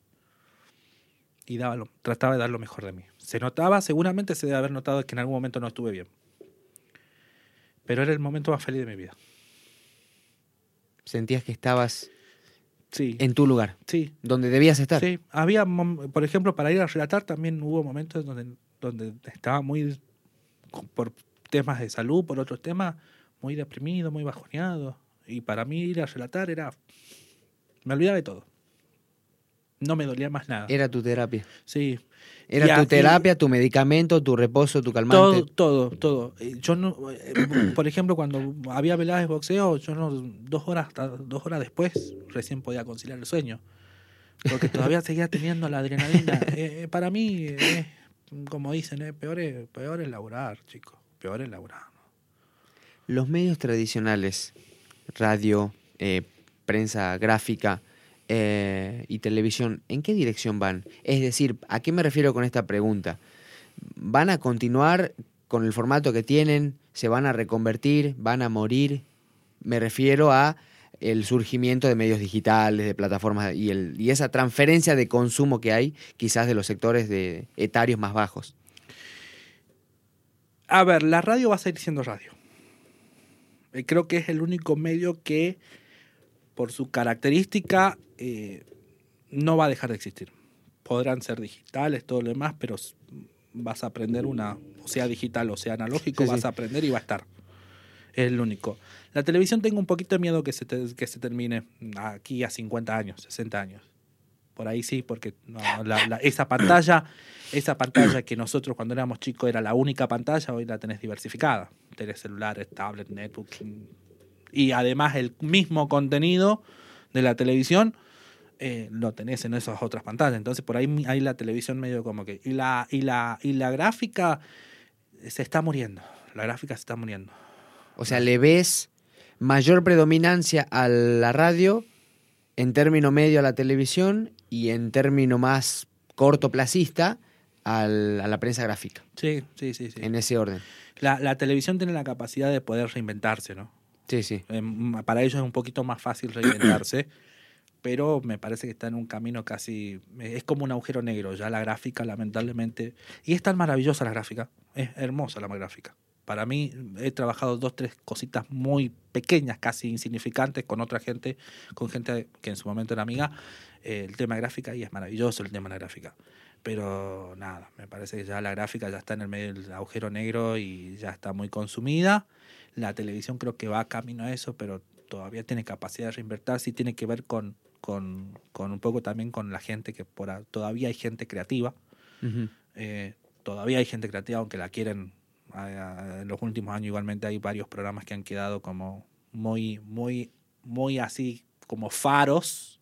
Y daba lo- trataba de dar lo mejor de mí. Se notaba, seguramente se debe haber notado que en algún momento no estuve bien. Pero era el momento más feliz de mi vida. Sentías que estabas Sí, en tu lugar, sí, donde debías estar. Sí, había, por ejemplo, para ir a relatar también hubo momentos donde, donde estaba muy, por temas de salud, por otros temas, muy deprimido, muy bajoneado. Y para mí ir a relatar era, me olvidaba de todo. No me dolía más nada. Era tu terapia. Sí. Era tu terapia, tu medicamento, tu reposo, tu calmante. Todo, todo, todo. Eh, Yo no, eh, por ejemplo, cuando había veladas de boxeo, yo no, dos horas, hasta dos horas después recién podía conciliar el sueño. Porque todavía seguía teniendo la adrenalina. Eh, para mí, eh, como dicen, eh, peor, es, peor es laburar, chicos. Peor es laburar. Los medios tradicionales, radio, prensa gráfica eh, y televisión, ¿en qué dirección van? Es decir, ¿a qué me refiero con esta pregunta? ¿Van a continuar con el formato que tienen? ¿Se van a reconvertir? ¿Van a morir? Me refiero a el surgimiento de medios digitales, de plataformas y, y esa transferencia de consumo que hay quizás de los sectores de etarios más bajos. A ver, la radio va a seguir siendo radio. Eh, Creo que es el único medio que, por su característica, eh, no va a dejar de existir. Podrán ser digitales, todo lo demás, pero vas a aprender una, o sea digital o sea analógico, Sí, vas sí. a aprender y va a estar. Es el único. La televisión tengo un poquito de miedo que se, te- que se termine aquí a 50 años, 60 años. Por ahí sí, porque no, la- la- esa pantalla, esa pantalla que nosotros cuando éramos chicos era la única pantalla, hoy la tenés diversificada. Tenés celulares, tablet, netbook. Y además el mismo contenido de la televisión eh, lo tenés en esas otras pantallas. Entonces por ahí hay la televisión medio como que. Y la, y la, y la gráfica se está muriendo. La gráfica se está muriendo. O sea, le ves mayor predominancia a la radio en término medio a la televisión y en término más cortoplacista al- a la prensa gráfica, Sí, sí, sí. sí. en ese orden. La, la televisión tiene la capacidad de poder reinventarse, ¿no? Sí, sí. Em, Para ellos es un poquito más fácil reinventarse, pero me parece que está en un camino casi... Es como un agujero negro, ya la gráfica, lamentablemente... Y es tan maravillosa la gráfica, es hermosa la gráfica. Para mí, he trabajado dos, tres cositas muy pequeñas, casi insignificantes, con otra gente, con gente que en su momento era amiga, eh, el tema gráfica, y es maravilloso el tema de la gráfica. Pero nada, me parece que ya la gráfica ya está en el medio del agujero negro y ya está muy consumida. La televisión creo que va camino a eso, pero todavía tiene capacidad de reinvertirse y tiene que ver con, con, con un poco también con la gente que por todavía hay gente creativa. Eh, todavía hay gente creativa, aunque la quieren. en los últimos años igualmente hay varios programas que han quedado como muy, muy, muy así como faros,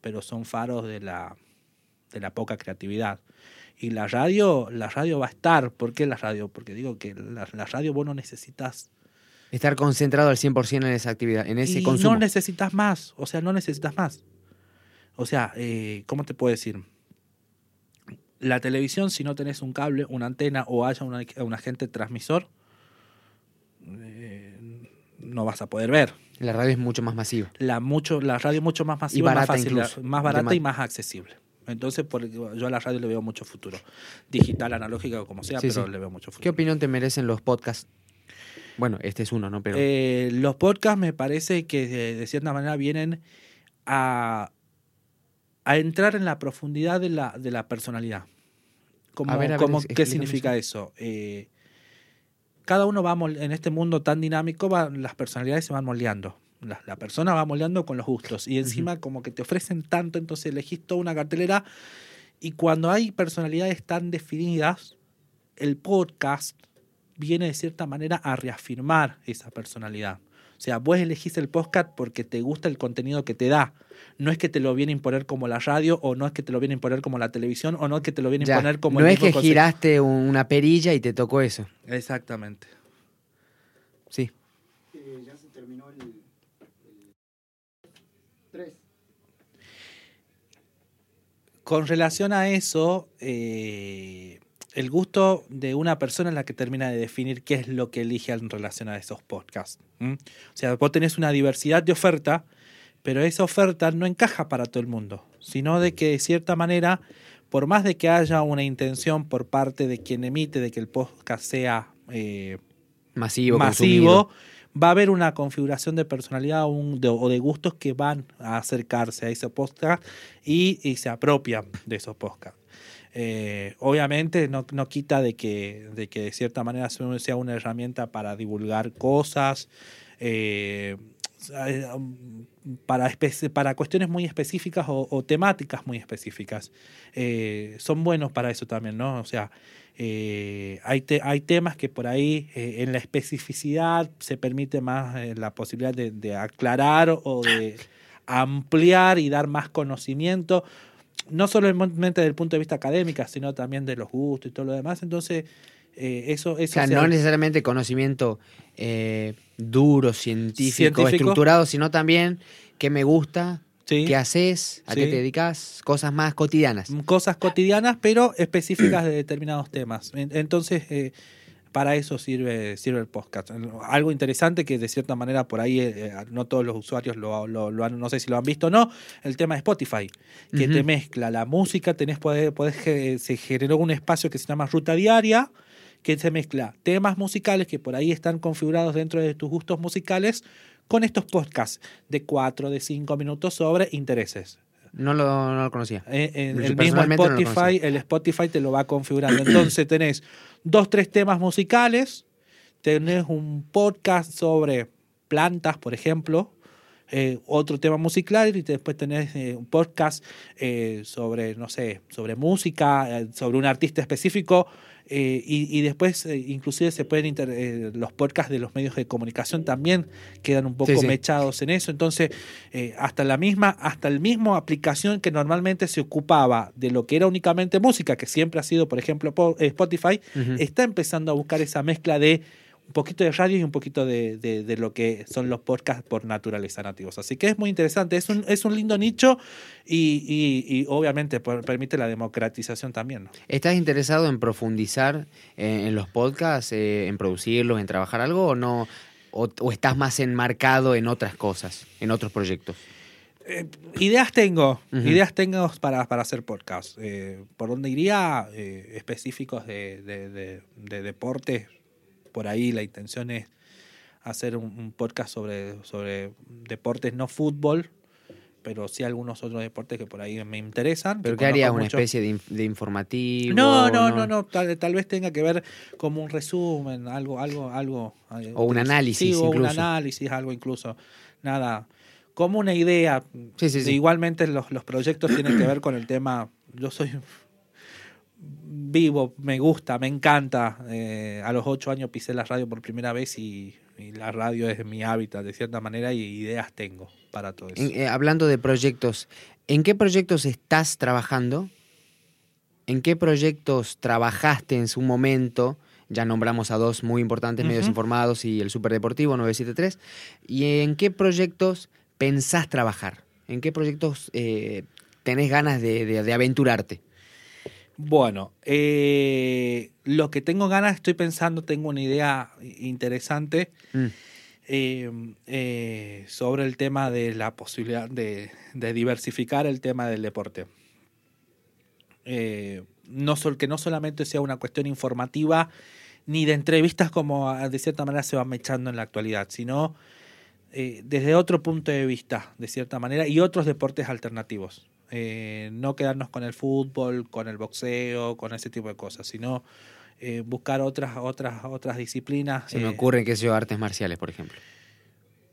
pero son faros de la, de la poca creatividad. Y la radio, la radio va a estar. ¿Por qué la radio? Porque digo que la, la radio vos no necesitas Estar concentrado al 100% en esa actividad, en ese y consumo. no necesitas más, o sea, no necesitas más. O sea, eh, ¿cómo te puedo decir? La televisión, si no tenés un cable, una antena o haya una- un agente transmisor, eh, no vas a poder ver. La radio es mucho más masiva. La, mucho, la radio mucho más masiva, barata más, fácil, incluso. más barata y más accesible. Entonces, por, yo a la radio le veo mucho futuro. Digital, analógica o como sea, Sí, pero sí. le veo mucho futuro. ¿Qué opinión te merecen los podcasts? Bueno, este es uno, ¿no? Pero Eh, los podcasts me parece que de, de cierta manera vienen a, a entrar en la profundidad de la, de la personalidad. Como, A ver, a ver, como- ¿Qué significa eso? Eh, cada uno va en este mundo tan dinámico, va- las personalidades se van moldeando. La, la persona va moldeando con los gustos. Y encima, como que te ofrecen tanto, entonces elegís toda una cartelera. Y cuando hay personalidades tan definidas, el podcast viene de cierta manera a reafirmar esa personalidad. O sea, vos elegís el podcast porque te gusta el contenido que te da. No es que te lo viene a imponer como la radio, o no es que te lo viene a imponer como la televisión, o no es que te lo viene a imponer como no el es mismo que concepto. giraste una perilla y te tocó eso. Exactamente. Sí. Eh, ya se terminó el, el 3. Con relación a eso, eh, el gusto de una persona es la que termina de definir qué es lo que elige en relación a esos podcasts. O sea, vos tenés una diversidad de oferta, pero esa oferta no encaja para todo el mundo, sino de que de cierta manera, por más de que haya una intención por parte de quien emite de que el podcast sea eh, Masivo, va a haber una configuración de personalidad o, un- de, o de gustos que van a acercarse a ese podcast y, y se apropian de esos podcasts. Eh, obviamente no, no quita de que, de que de cierta manera sea una herramienta para divulgar cosas, eh, para, espe- para cuestiones muy específicas o, o temáticas muy específicas. Eh, son buenos para eso también, ¿no? O sea, eh, hay, te- hay temas que por ahí eh, en la especificidad se permite más eh, la posibilidad de, de aclarar o de ampliar y dar más conocimiento, no solamente desde el punto de vista académico, sino también de los gustos y todo lo demás. Entonces, eh, eso, O eso sea, se- no necesariamente conocimiento eh, duro, científico, Científico. estructurado, sino también qué me gusta, Sí. qué haces, a qué te dedicas, cosas más cotidianas. cosas cotidianas, pero específicas de determinados temas. En- Entonces, eh, para eso sirve, sirve el podcast. Algo interesante que de cierta manera por ahí eh, no todos los usuarios lo, lo- lo han, no sé si lo han visto o no, el tema de Spotify, que te mezcla la música, tenés podés se generó un espacio que se llama Ruta Diaria, que se mezcla temas musicales que por ahí están configurados dentro de tus gustos musicales con estos podcasts de 4, de 5 minutos sobre intereses. No lo, no lo conocía. Eh, Yo el mismo no Spotify, el Spotify te lo va configurando. Entonces tenés dos, tres temas musicales, tenés un podcast sobre plantas, por ejemplo, eh, otro tema musical y después tenés eh, un podcast eh, sobre, no sé, sobre música, eh, sobre un artista específico. Eh, y, y después, eh, inclusive, se pueden inter- eh, los podcasts de los medios de comunicación también quedan un poco Sí, sí. mechados en eso. Entonces, eh, hasta la misma, hasta el mismo aplicación que normalmente se ocupaba de lo que era únicamente música, que siempre ha sido, por ejemplo, po- eh, Spotify, está empezando a buscar esa mezcla de un poquito de radio y un poquito de, de- de lo que son los podcasts por naturaleza nativos. Así que es muy interesante, es un, es un lindo nicho y, y- y obviamente por- permite la democratización también. ¿no? ¿Estás interesado en profundizar en los podcasts, eh, en producirlos, en trabajar algo o no? O, o estás más enmarcado en otras cosas, en otros proyectos? Eh, ideas tengo, ideas tengo para, para hacer podcast. Eh, ¿Por dónde iría? Eh, específicos de, de- de- de deportes. Por ahí la intención es hacer un, un podcast sobre, sobre deportes, no fútbol, pero sí algunos otros deportes que por ahí me interesan. ¿Pero que qué harías? ¿Una mucho. especie de, de informativo? No, no, no, no. Tal, tal vez tenga que ver como un resumen, algo, algo, algo. eh, O un análisis Sí, o un análisis, algo incluso. Nada. Como una idea. Sí, sí, sí. Igualmente los, los proyectos tienen que ver con el tema. Yo soy vivo, me gusta, me encanta. Eh, a los ocho años pisé la radio por primera vez y, y la radio es mi hábitat de cierta manera y ideas tengo para todo eso. Eh, hablando de proyectos, ¿en qué proyectos estás trabajando? ¿En qué proyectos trabajaste en su momento? Ya nombramos a dos muy importantes medios informados y el Superdeportivo 973. ¿Y en qué proyectos pensás trabajar? ¿En qué proyectos eh, tenés ganas de, de- de aventurarte? Bueno, eh, lo que tengo ganas, estoy pensando, tengo una idea interesante Mm, eh, eh, sobre el tema de la posibilidad de, de diversificar el tema del deporte. Eh, no sol- que no solamente sea una cuestión informativa ni de entrevistas como ah, de cierta manera se van echando en la actualidad, sino desde otro punto de vista, de cierta manera, y otros deportes alternativos. Eh, no quedarnos con el fútbol, con el boxeo, con ese tipo de cosas, sino eh, buscar otras, otras, otras disciplinas. Se me eh, ocurre que yo artes marciales, por ejemplo.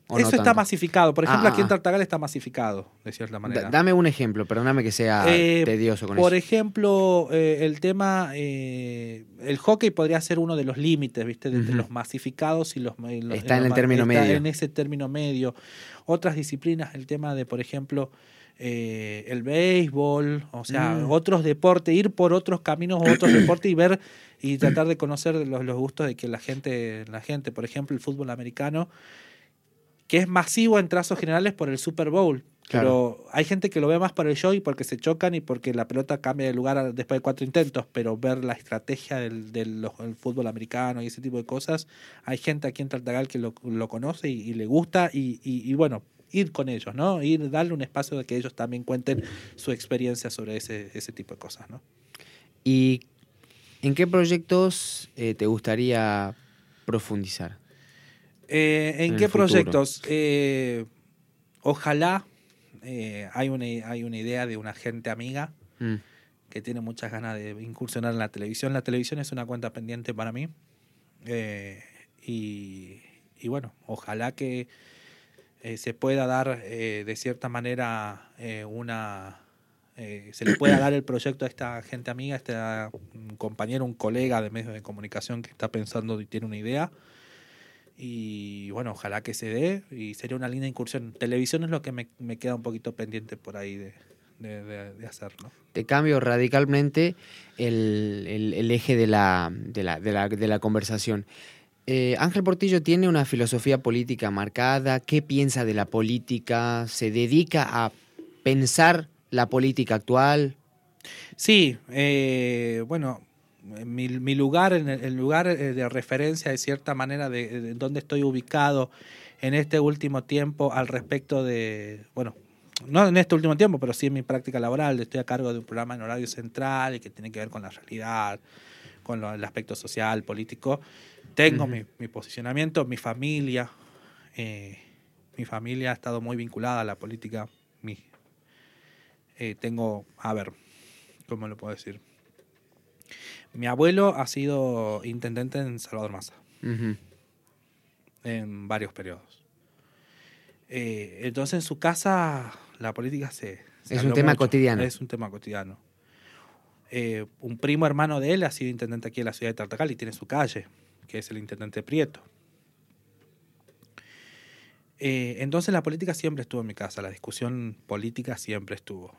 ¿O no eso está tanto? masificado. Por ejemplo, Ah, aquí en ah. Tartagal está masificado, de cierta manera. Da- dame un ejemplo, perdóname que sea Eh, tedioso con Por eso. ejemplo, eh, el tema, eh, el hockey podría ser uno de los límites, ¿viste? De entre los masificados y los... y los- Está en los el término está medio. En ese término medio. Otras disciplinas, el tema de, por ejemplo, eh, el béisbol, o sea, Mm. otros deportes, ir por otros caminos o otros deportes y ver y tratar de conocer los, los gustos de que la gente, la gente, por ejemplo, el fútbol americano, que es masivo en trazos generales por el Super Bowl. Pero hay gente que lo ve más por el show y porque se chocan y porque la pelota cambia de lugar después de cuatro intentos, pero ver la estrategia del, del- los- del fútbol americano y ese tipo de cosas, hay gente aquí en Tartagal que lo, lo conoce y, y le gusta y, y- y bueno, ir con ellos, ¿no? Ir, darle un espacio de que ellos también cuenten su experiencia sobre ese, ese tipo de cosas, ¿no? ¿Y en qué proyectos eh, te gustaría profundizar? Eh, ¿En, En qué proyectos? Eh, ojalá hay, una, hay una idea de una gente amiga Mm, que tiene muchas ganas de incursionar en la televisión. La televisión es una cuenta pendiente para mí. Y, y bueno, ojalá que eh, se pueda dar eh, de cierta manera eh, una... se le pueda dar el proyecto a esta gente amiga, a este compañero, un colega de medios de comunicación que está pensando y tiene una idea. Y bueno, ojalá que se dé y sería una linda incursión. Televisión es lo que me, me queda un poquito pendiente por ahí de, de, de- de hacer, ¿no? Te cambio radicalmente el, el- eje de la, la, la- de la conversación. Eh, Ángel Portillo tiene una filosofía política marcada. ¿Qué piensa de la política? ¿Se dedica a pensar la política actual? Sí, eh, bueno, mi, mi lugar, el, lugar eh, de referencia de cierta manera de, de dónde estoy ubicado en este último tiempo al respecto de, bueno, no en este último tiempo, pero sí en mi práctica laboral, estoy a cargo de un programa en horario central y que tiene que ver con la realidad, con el aspecto social, político. Tengo Ujú. mi, mi posicionamiento, mi familia, eh, mi familia ha estado muy vinculada a la política. Mi, eh, tengo, a ver, ¿cómo lo puedo decir? Mi abuelo ha sido intendente en Salvador Massa Ujú. en varios periodos. Eh, entonces en su casa la política se... se Es un tema cotidiano. Es un tema cotidiano. Eh, un primo hermano de él ha sido intendente aquí en la ciudad de Tartagal y tiene su calle, que es el intendente Prieto. Eh, entonces la política siempre estuvo en mi casa, la discusión política siempre estuvo.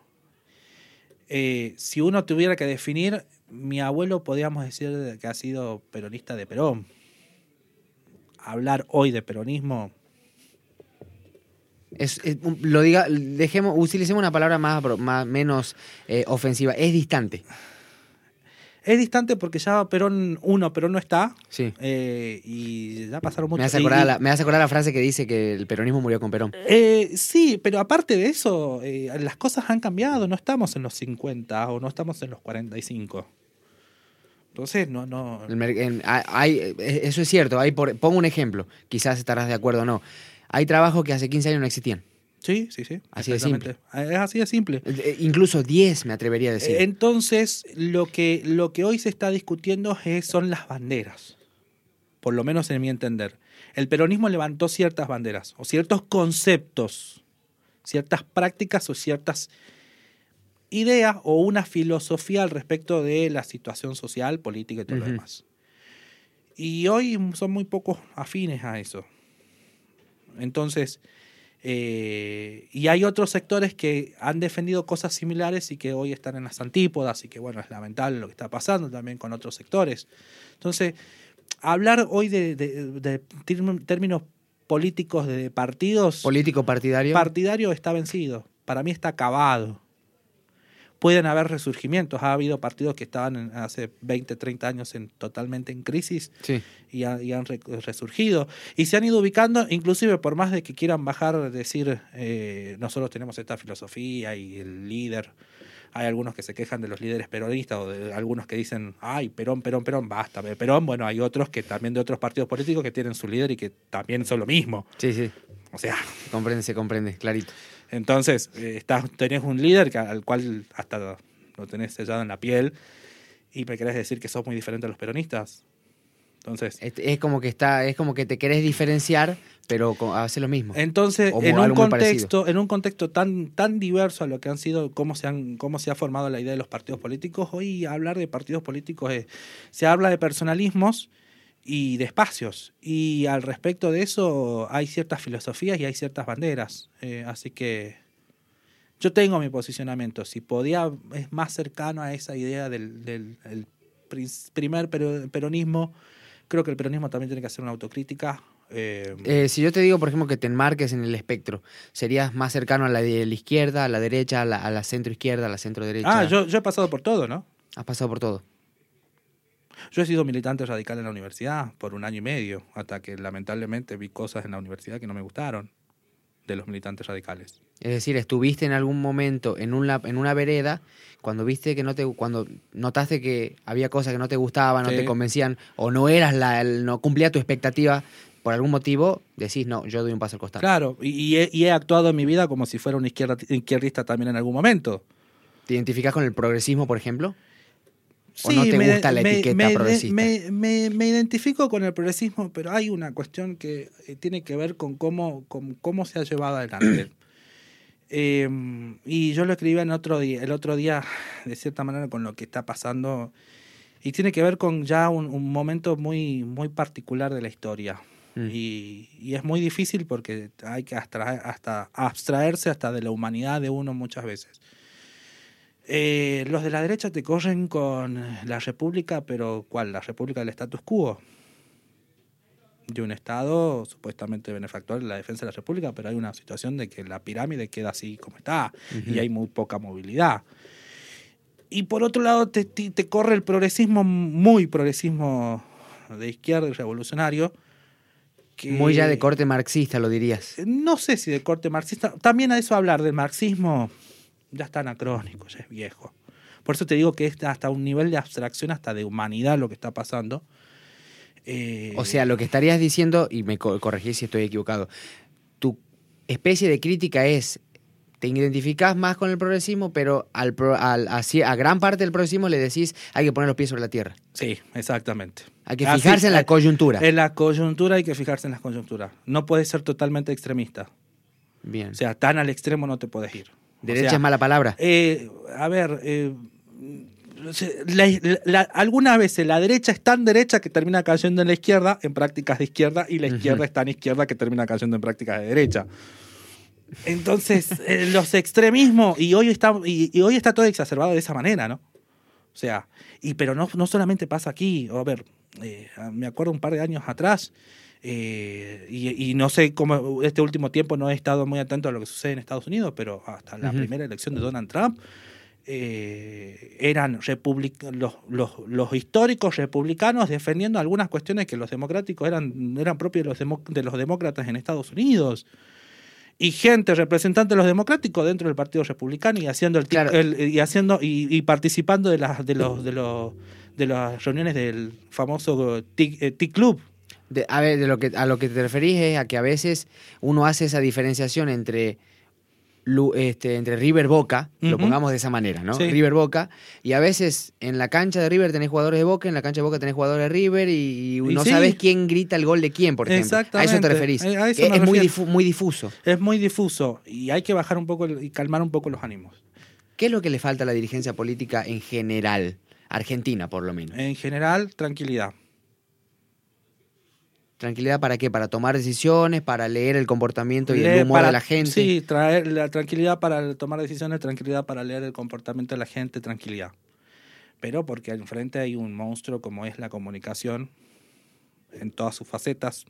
Eh, si uno tuviera que definir, mi abuelo podríamos decir que ha sido peronista de Perón. Hablar hoy de peronismo, Es, lo diga, dejemos, utilicemos una palabra más, más menos eh, ofensiva. Es distante. Es distante porque ya Perón, uno, Perón no está, Sí. eh, y ya pasaron muchos Me hace, acordar la, me hace acordar la frase que dice que el peronismo murió con Perón. Eh, sí, pero aparte de eso, eh, las cosas han cambiado, no estamos en los 50 o no estamos en los 45. Entonces, no, no. El mer- en- hay- hay- eh, eso es cierto. Hay por, pongo un ejemplo. Quizás estarás de acuerdo o no. Hay trabajos que hace 15 años no existían. Sí, sí, sí. Así de exactamente. Es así de simple. Eh, incluso 10, me atrevería a decir. Entonces, lo que, lo que hoy se está discutiendo es, son las banderas. Por lo menos en mi entender. El peronismo levantó ciertas banderas o ciertos conceptos, ciertas prácticas o ciertas ideas o una filosofía al respecto de la situación social, política y todo lo demás. Y hoy son muy pocos afines a eso. Entonces, eh, y hay otros sectores que han defendido cosas similares y que hoy están en las antípodas y que bueno, es lamentable lo que está pasando también con otros sectores. Entonces, hablar hoy de, de- de térm- términos políticos de partidos, Político partidario. partidario está vencido. Para mí está acabado. Pueden haber resurgimientos. Ha habido partidos que estaban en- hace 20, 30 años en, totalmente en crisis sí. y, ha- y han re- resurgido. Y se han ido ubicando, inclusive por más de que quieran bajar, decir, eh, nosotros tenemos esta filosofía y el líder hay algunos que se quejan de los líderes peronistas o de algunos que dicen, ay, Perón, Perón, Perón, basta, Perón. Bueno, hay otros que también de otros partidos políticos que tienen su líder y que también son lo mismo. Sí, sí. O sea, Se comprende, se comprende, clarito. Entonces eh, estás, tenés un líder que- al cual hasta lo tenés sellado en la piel y me querés decir que sos muy diferente a los peronistas. Entonces, Es, es como que está, es como que te querés diferenciar, pero hace lo mismo. Entonces, en un contexto, en un contexto tan, tan diverso a lo que han sido, cómo se han, cómo se ha formado la idea de los partidos políticos, hoy hablar de partidos políticos es, se habla de personalismos y de espacios. Y al respecto de eso hay ciertas filosofías y hay ciertas banderas. Eh, así que yo tengo mi posicionamiento. Si podía, es más cercano a esa idea del, del el primer pero- peronismo. Creo que el peronismo también tiene que hacer una autocrítica. eh, Eh, si yo te digo, por ejemplo, que te enmarques en el espectro, ¿serías más cercano a la de la izquierda, a la derecha, a la, a la centro izquierda, a la centro derecha? Ah, yo, yo he pasado por todo, ¿no? Has pasado por todo. Yo he sido militante radical en la universidad por un año y medio, hasta que lamentablemente vi cosas en la universidad que no me gustaron de los militantes radicales. Es decir, estuviste en algún momento en una, en una vereda cuando viste que no te cuando notaste que había cosas que no te gustaban, no te convencían o no eras la no cumplía tu expectativa por algún motivo, decís, "No, yo doy un paso al costado." Claro, y, y he, y he actuado en mi vida como si fuera un izquierda, izquierdista también en algún momento. ¿Te identificas con el progresismo, por ejemplo? ¿O no te me- gusta la me- etiqueta me- progresista? Me, identifico con el progresismo, pero hay una cuestión que eh, tiene que ver con cómo, con cómo se ha llevado adelante. Eh, y yo lo escribí en otro día, el otro día, de cierta manera, con lo que está pasando. Y tiene que ver con ya un, un momento muy, muy particular de la historia. Mm. Y, y es muy difícil porque hay que abstraer- hasta abstraerse hasta de la humanidad de uno muchas veces. Eh, los de la derecha te corren con la República, pero ¿cuál? La República del status quo. De un Estado supuestamente benefactor en la defensa de la República, pero hay una situación de que la pirámide queda así como está y hay muy poca movilidad. Y por otro lado te, te- te corre el progresismo, muy progresismo de izquierda y revolucionario. que- Muy ya de corte marxista, lo dirías. no sé si de corte marxista. También a eso hablar del marxismo ya está anacrónico, ya es viejo. Por eso te digo que es hasta un nivel de abstracción, hasta de humanidad lo que está pasando. Eh, O sea, lo que estarías diciendo, y me co- corregí si estoy equivocado, tu especie de crítica es, te identificás más con el progresismo, pero al, pro- al- así- a gran parte del progresismo le decís, hay que poner los pies sobre la tierra. Sí, exactamente. Hay que Así, fijarse en la coyuntura. En la coyuntura hay que fijarse en las coyunturas. No puedes ser totalmente extremista. Bien. O sea, tan al extremo no te puedes ir. O Derecha sea, es mala palabra. Eh, a ver, eh, se- la- la- algunas veces la derecha es tan derecha que termina cayendo en la izquierda en prácticas de izquierda y la izquierda Ujú. es tan izquierda que termina cayendo en prácticas de derecha. Entonces, eh, los extremismos, y hoy, está, y, y hoy está todo exacerbado de esa manera, ¿no? O sea, y, pero no, no solamente pasa aquí, a ver, eh, me acuerdo un par de años atrás, eh, y, y no sé cómo este último tiempo no he estado muy atento a lo que sucede en Estados Unidos, pero hasta la primera elección de Donald Trump, eh, eran republic- los, los, los históricos republicanos defendiendo algunas cuestiones que los democráticos eran, eran propios de los, demo- de los demócratas en Estados Unidos. Y gente representante de los democráticos dentro del Partido Republicano y haciendo el, tic- Claro. el- y haciendo y, y participando de las de los de los de las reuniones del famoso TIC, eh, TIC Club. De- a ver, de lo que, a lo que te referís es a que a veces uno hace esa diferenciación entre, este, entre River Boca, lo pongamos de esa manera, ¿no? Sí. River Boca, y a veces en la cancha de River tenés jugadores de Boca, en la cancha de Boca tenés jugadores de River y, no sí. sabes quién grita el gol de quién, por ejemplo. A eso te Exactamente. referís. A eso es muy, difu- muy difuso. Es muy difuso y hay que bajar un poco y calmar un poco los ánimos. ¿Qué es lo que le falta a la dirigencia política en general? Argentina, por lo menos. En general, tranquilidad. ¿Tranquilidad para qué? ¿Para tomar decisiones? ¿Para leer el comportamiento y el humor para- de la gente? Sí, traer la tranquilidad para tomar decisiones, tranquilidad para leer el comportamiento de la gente, tranquilidad. Pero porque enfrente hay un monstruo como es la comunicación en todas sus facetas.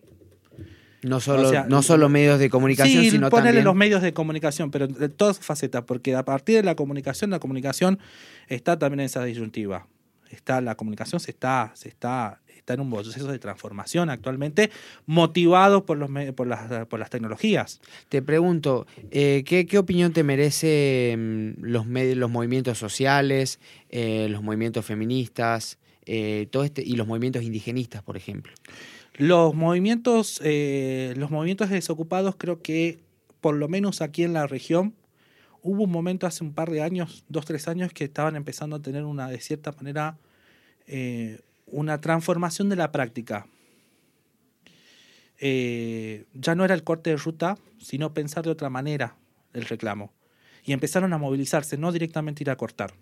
No solo, O sea, no solo medios de comunicación, sí, sino ponerle también... los medios de comunicación, pero de todas sus facetas, porque a partir de la comunicación, la comunicación está también en esa disyuntiva. Está, la comunicación se está, se está está en un proceso de transformación actualmente, motivado por, los, por, las, por las tecnologías. Te pregunto, eh, ¿qué, qué opinión te merecen los, me- los movimientos sociales, eh, los movimientos feministas eh, todo este, y los movimientos indigenistas, por ejemplo? Los movimientos, los movimientos desocupados creo que, por lo menos aquí en la región, hubo un momento hace un par de años, dos, tres años, que estaban empezando a tener una, de cierta manera, eh, una transformación de la práctica. Eh, ya no era el corte de ruta, sino pensar de otra manera el reclamo. Y empezaron a movilizarse, no directamente ir a cortar.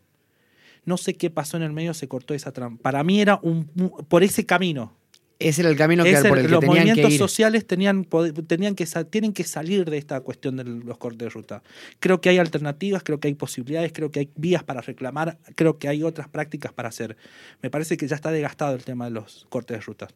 No sé qué pasó en el medio, se cortó esa trampa. Para mí era un, por ese camino. Ese era el camino que, el- por el que los tenían que movimientos ir. sociales tenían, tenían que, tienen que salir de esta cuestión de los cortes de ruta. Creo que hay alternativas, creo que hay posibilidades, creo que hay vías para reclamar, creo que hay otras prácticas para hacer. Me parece que ya está desgastado el tema de los cortes de ruta.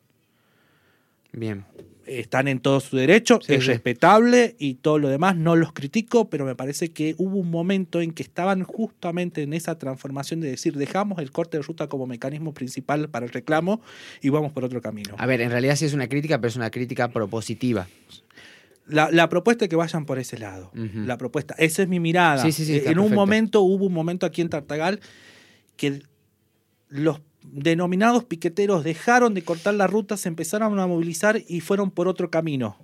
Bien. Están en todo su derecho, Sí, es sí. respetable y todo lo demás, no los critico, pero me parece que hubo un momento en que estaban justamente en esa transformación de decir, dejamos el corte de ruta como mecanismo principal para el reclamo y vamos por otro camino. A ver, en realidad sí es una crítica, pero es una crítica propositiva. La, la propuesta es que vayan por ese lado. La propuesta, esa es mi mirada. Sí, sí, sí, Eh, en un perfecto. momento, hubo un momento aquí en Tartagal que los denominados piqueteros dejaron de cortar la ruta, se empezaron a movilizar y fueron por otro camino.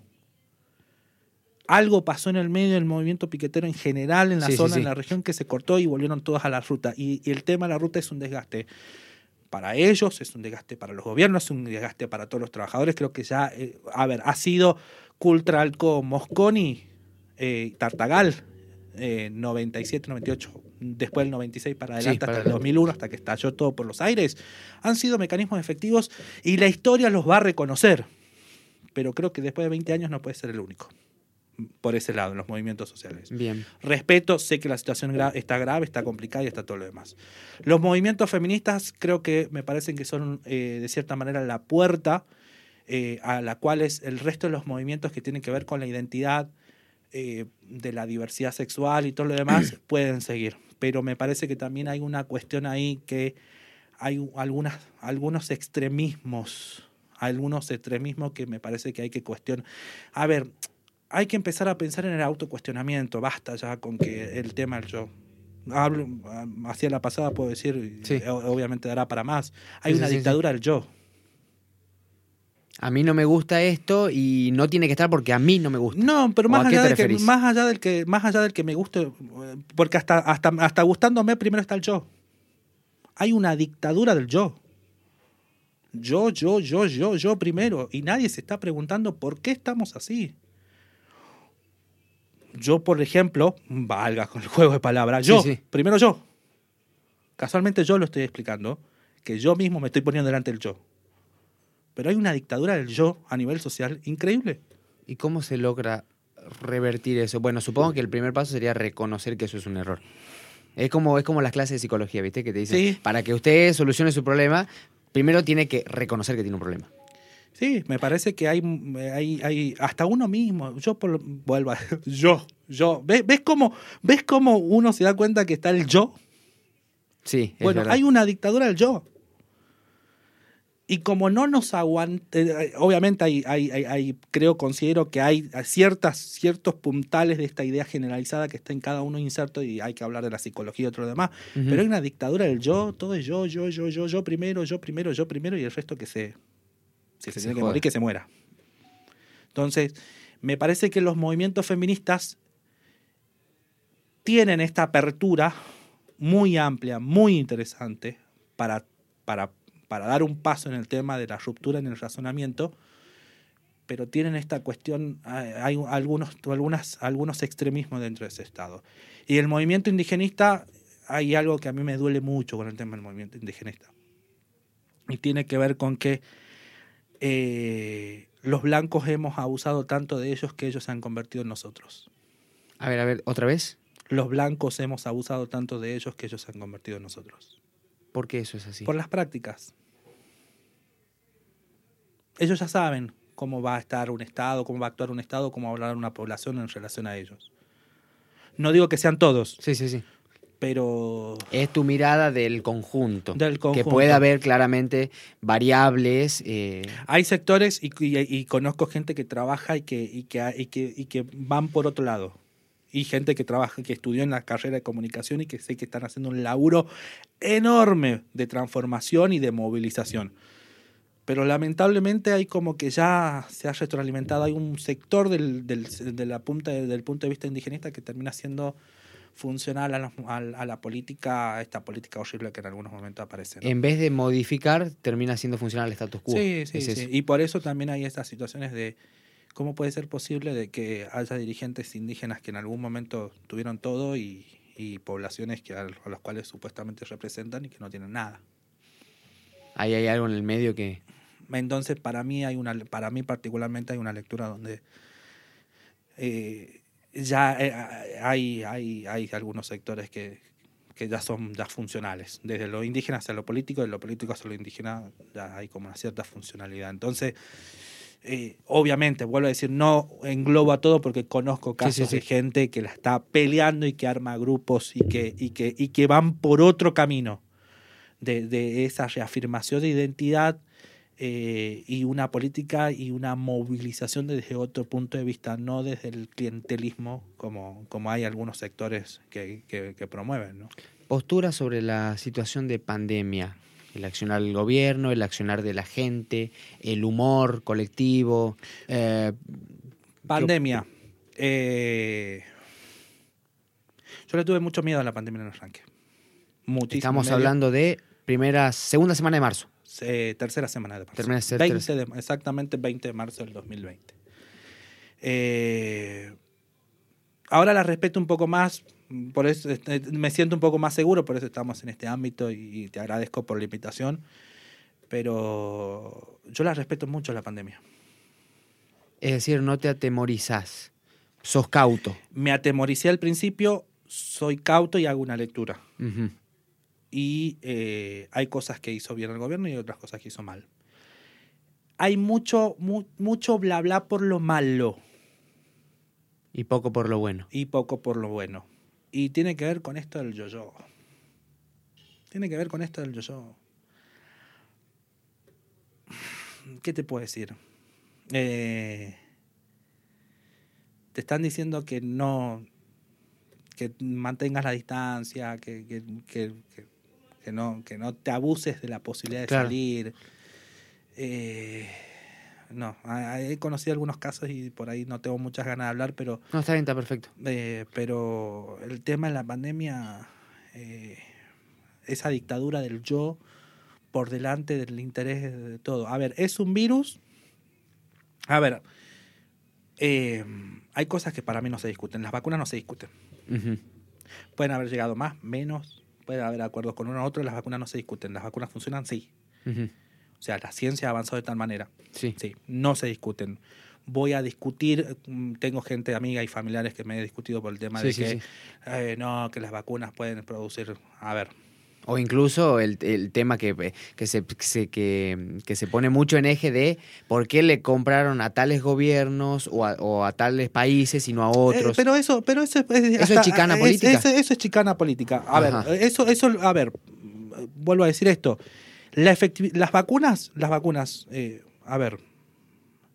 Algo pasó en el medio del movimiento piquetero en general, en la Sí, zona, sí. en la región, que se cortó y volvieron todas a la ruta. Y, y el tema de la ruta es un desgaste para ellos, es un desgaste para los gobiernos, es un desgaste para todos los trabajadores. Creo que ya, eh, a ver, ha sido Cultralco, Mosconi, eh, Tartagal, eh, 97, 98, después del 96 para Sí, adelante para hasta el adelante. 2001, hasta que estalló todo por los aires, han sido mecanismos efectivos y la historia los va a reconocer. Pero creo que después de 20 años no puede ser el único. Por ese lado, en los movimientos sociales. Bien. Respeto, sé que la situación gra- está grave, está complicada y está todo lo demás. Los movimientos feministas creo que me parecen que son eh, de cierta manera la puerta eh, a la cual es el resto de los movimientos que tienen que ver con la identidad eh, de la diversidad sexual y todo lo demás pueden seguir. Pero me parece que también hay una cuestión ahí que hay algunas, algunos extremismos, algunos extremismos que me parece que hay que cuestionar. A ver, hay que empezar a pensar en el autocuestionamiento, basta ya con que el tema del yo. Hablo, ah, hacia la pasada puedo decir, Sí. obviamente dará para más. Hay Sí, una sí, dictadura del yo. A mí no me gusta esto y no tiene que estar porque a mí no me gusta. No, pero ¿O más allá, te de que, más allá del que más allá del que me guste, porque hasta, hasta, hasta gustándome primero está el yo. Hay una dictadura del yo. Yo, yo, yo, yo, yo primero. Y nadie se está preguntando por qué estamos así. Yo, por ejemplo, valga con el juego de palabras, Sí, yo, sí. primero yo. Casualmente yo lo estoy explicando, que yo mismo me estoy poniendo delante del yo. Pero hay una dictadura del yo a nivel social increíble. ¿Y cómo se logra revertir eso? Bueno, supongo que el primer paso sería reconocer que eso es un error. Es como, es como las clases de psicología, ¿viste? Que te dicen, Sí. para que usted solucione su problema, primero tiene que reconocer que tiene un problema. Sí, me parece que hay, hay, hay hasta uno mismo. Yo por, vuelvo a, yo, yo. ¿Ves, ves cómo ves cómo uno se da cuenta que está el yo? Sí, es Bueno, verdad. hay una dictadura del yo. Y como no nos aguanta, obviamente hay, hay, creo, considero que hay ciertas, ciertos puntales de esta idea generalizada que está en cada uno inserto y hay que hablar de la psicología y otro demás. Ujú. Pero hay una dictadura del yo, todo es yo, yo, yo, yo, yo primero, yo primero, yo primero y el resto que se, si se, se tiene que morir, que se muera. Entonces, me parece que los movimientos feministas tienen esta apertura muy amplia, muy interesante para, para, para dar un paso en el tema de la ruptura en el razonamiento, pero tienen esta cuestión, hay algunos, algunas, algunos extremismos dentro de ese Estado. Y el movimiento indigenista, hay algo que a mí me duele mucho con el tema del movimiento indigenista. Y tiene que ver con que eh, los blancos hemos abusado tanto de ellos que ellos se han convertido en nosotros. A ver, a ver, ¿otra vez? Los blancos hemos abusado tanto de ellos que ellos se han convertido en nosotros. ¿Por qué eso es así? Por las prácticas. Ellos ya saben cómo va a estar un Estado, cómo va a actuar un Estado, cómo va a hablar una población en relación a ellos. No digo que sean todos, Sí, sí, sí. pero Es tu mirada del conjunto. Del Que conjunto. puede haber claramente variables. eh, hay sectores y, y- y conozco gente que trabaja y que, y, que, y, que, y que van por otro lado. Y gente que trabaja, que estudió en la carrera de comunicación y que sé que están haciendo un laburo enorme de transformación y de movilización. Pero lamentablemente hay como que ya se ha retroalimentado, hay un sector del, del, de la punta, del punto de vista indigenista que termina siendo funcional a la, a la- a la política, esta política horrible que en algunos momentos aparece. ¿no? en vez de modificar, termina siendo funcional el status quo. Sí, sí, Es sí. Y por eso también hay estas situaciones de cómo puede ser posible de que haya dirigentes indígenas que en algún momento tuvieron todo y, y poblaciones que a, a las cuales supuestamente representan y que no tienen nada. Ahí hay algo en el medio que. Entonces, para mí hay una, para mí particularmente hay una lectura donde eh, ya eh, hay, hay, hay algunos sectores que, que ya son ya funcionales. Desde lo indígena hacia lo político, de lo político hacia lo indígena, ya hay como una cierta funcionalidad. Entonces, eh, obviamente, vuelvo a decir, no englobo a todo porque conozco Sí, sí, casos de gente que la está peleando y que arma grupos y que, y que, y que van por otro camino de, de esa reafirmación de identidad eh, y una política y una movilización desde otro punto de vista, no desde el clientelismo como, como hay algunos sectores que, que- que promueven. ¿no? Postura sobre la situación de pandemia. El accionar del gobierno, el accionar de la gente, el humor colectivo. eh, Pandemia. Eh, yo le tuve mucho miedo a la pandemia en el arranque. Muchísimo. estamos medio- hablando de primera, segunda semana de marzo. eh, tercera semana de marzo. Termina de ser 20 tercera. de- exactamente 20 de marzo del 2020. Eh, ahora la respeto un poco más, por eso este, me siento un poco más seguro, por eso estamos en este ámbito y, te agradezco por la invitación. Pero yo la respeto mucho la pandemia. Es decir, no te atemorizás. Sos cauto. Me atemoricé al principio, soy cauto y hago una lectura. Y eh, hay cosas que hizo bien el gobierno y otras cosas que hizo mal. Hay mucho, mu- mucho bla bla por lo malo Y poco por lo bueno. y poco por lo bueno. Y tiene que ver con esto del yo-yo. Tiene que ver con esto del yo-yo. ¿Qué te puedo decir? Eh, te están diciendo que no, que mantengas la distancia, que, que, que- no, que no te abuses de la posibilidad de Claro. salir. Eh, no, he conocido algunos casos y por ahí no tengo muchas ganas de hablar, pero No, está bien, está perfecto. eh, pero el tema de la pandemia, eh, esa dictadura del yo por delante del interés de todo. A ver, es un virus. A ver, eh, hay cosas que para mí no se discuten. Las vacunas no se discuten. Ujú. Pueden haber llegado más, menos, puede haber acuerdos con uno u otro. Las vacunas no se discuten. Las vacunas funcionan, sí. Ujú. O sea, la ciencia ha avanzado de tal manera. Sí. Sí, no se discuten. Voy a discutir, mm, tengo gente, amiga y familiares que me he discutido por el tema Sí, de sí, que sí. eh, no, que las vacunas pueden producir. A ver, O incluso el, el tema que, que, se, que, se- que, que se pone mucho en eje de por qué le compraron a tales gobiernos o a, o a tales países y no a Eh, otros. pero eso, pero eso, es- ¿Eso es chicana política? Eso, eso es chicana política. A Ajá. ver, eso, eso, a ver, vuelvo a decir esto. La las vacunas, las vacunas, eh, a ver,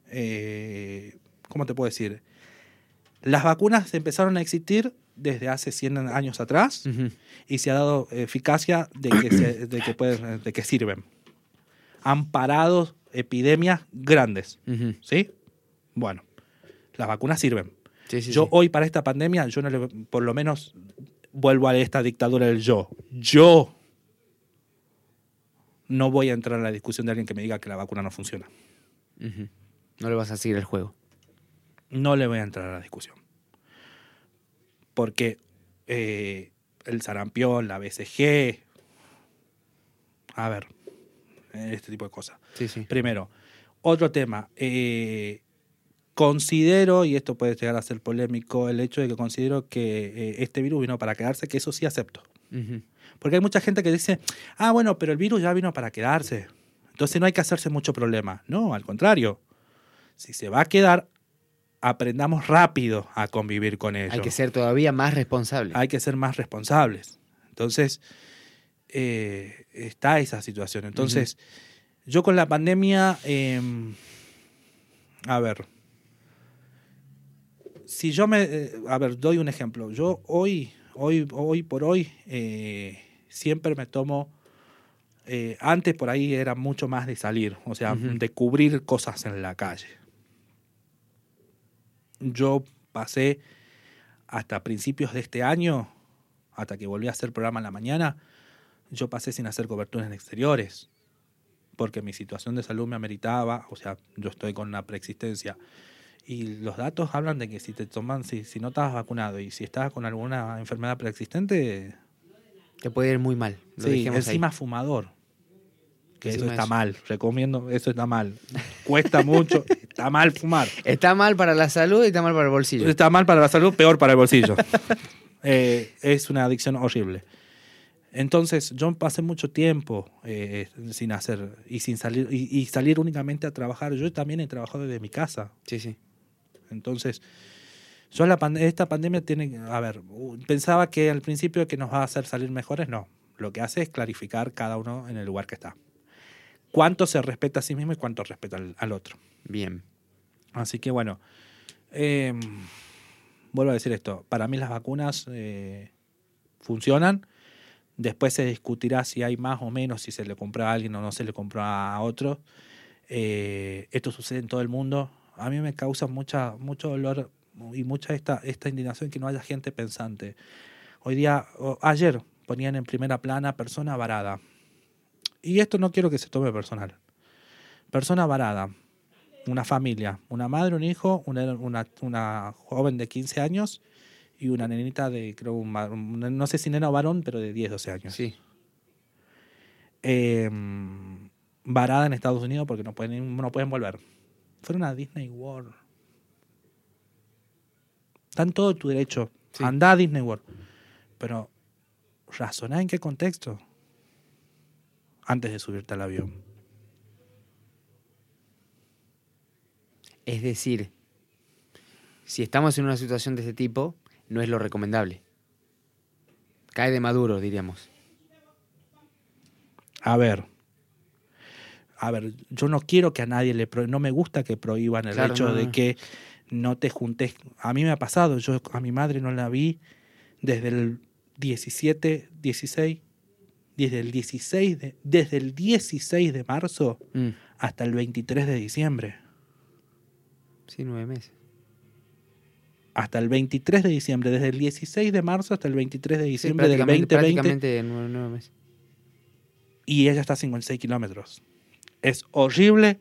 eh, ¿cómo te puedo decir? Las vacunas empezaron a existir desde hace 100 años atrás Ujú. y se ha dado eficacia de que, se- de que, pueden- de que sirven. Han parado epidemias grandes, Ujú. ¿sí? Bueno, las vacunas sirven. Sí, sí, yo sí. hoy para esta pandemia, yo no le, por lo menos vuelvo a esta dictadura del yo. Yo no voy a entrar en la discusión de alguien que me diga que la vacuna no funciona. No le vas a seguir el juego. No le voy a entrar a la discusión. Porque eh, el sarampión, la BCG, a ver, este tipo de cosas. Sí, sí. Primero, otro tema. eh, considero, y esto puede llegar a ser polémico, el hecho de que considero que eh, este virus vino para quedarse, que eso sí acepto. Porque hay mucha gente que dice, ah, bueno, pero el virus ya vino para quedarse. Entonces no hay que hacerse mucho problema. No, al contrario. Si se va a quedar, aprendamos rápido a convivir con ello. Hay que ser todavía más responsable. Hay que ser más responsables. Entonces, eh, está esa situación. Entonces, yo con la pandemia, em, a ver, si yo me, eh, a ver, doy un ejemplo. Yo hoy, hoy, hoy por hoy, eh, siempre me tomo, eh, antes por ahí era mucho más de salir, o sea, de cubrir cosas en la calle. Yo pasé hasta principios de este año, hasta que volví a hacer programa en la mañana, yo pasé sin hacer coberturas en exteriores, porque mi situación de salud me ameritaba, o sea, yo estoy con una preexistencia. Y los datos hablan de que si te toman, si, si no estás vacunado y si estás con alguna enfermedad preexistente, Te puede ir muy mal. Lo sí, encima ahí. fumador. Que eso está eso. mal, recomiendo, eso está mal. Cuesta mucho, está mal fumar. Está mal para la salud y está mal para el bolsillo. Está mal para la salud, peor para el bolsillo. Eh, es una adicción horrible. Entonces, yo pasé mucho tiempo eh, sin hacer y sin salir y, y salir únicamente a trabajar. Yo también he trabajado desde mi casa. Sí, sí. Entonces, yo la pand- esta pandemia tiene, a ver, pensaba que al principio que nos va a hacer salir mejores, no. Lo que hace es clarificar cada uno en el lugar que está. Cuánto se respeta a sí mismo y cuánto respeta al, al otro. Bien. Así que bueno, eh, vuelvo a decir esto, para mí las vacunas eh, funcionan, después se discutirá si hay más o menos, si se le compró a alguien o no se le compró a otro. Eh, esto sucede en todo el mundo. A mí me causa mucha, mucho dolor y mucha esta, esta indignación que no haya gente pensante. Hoy día, o- ayer ponían en primera plana persona varada. Y esto no quiero que se tome personal. Persona varada, una familia, una madre, un hijo, una, una, una joven de 15 años y una nenita de, creo, un no sé si nena o varón, pero de 10, 12 años. Sí. Eh, varada en Estados Unidos porque no pueden, no pueden volver. Fueron a Disney World. Está en todo tu derecho. Sí. Anda a Disney World. Pero razoná en qué contexto antes de subirte al avión. Es decir, si estamos en una situación de este tipo, no es lo recomendable. Cae de maduro, diríamos. A ver. A ver, yo no quiero que a nadie le pro- no me gusta que prohíban el Claro, hecho no, de no. que no te juntes. A mí me ha pasado, yo a mi madre no la vi desde el 17, 16, desde el 16 de, desde el 16 de marzo Mm, hasta el 23 de diciembre. Sí, nueve meses. Hasta el 23 de diciembre, desde el 16 de marzo hasta el 23 de Sí, diciembre del prácticamente, 2020. prácticamente nueve, nueve meses. y ella está a 56 kilómetros. Es horrible,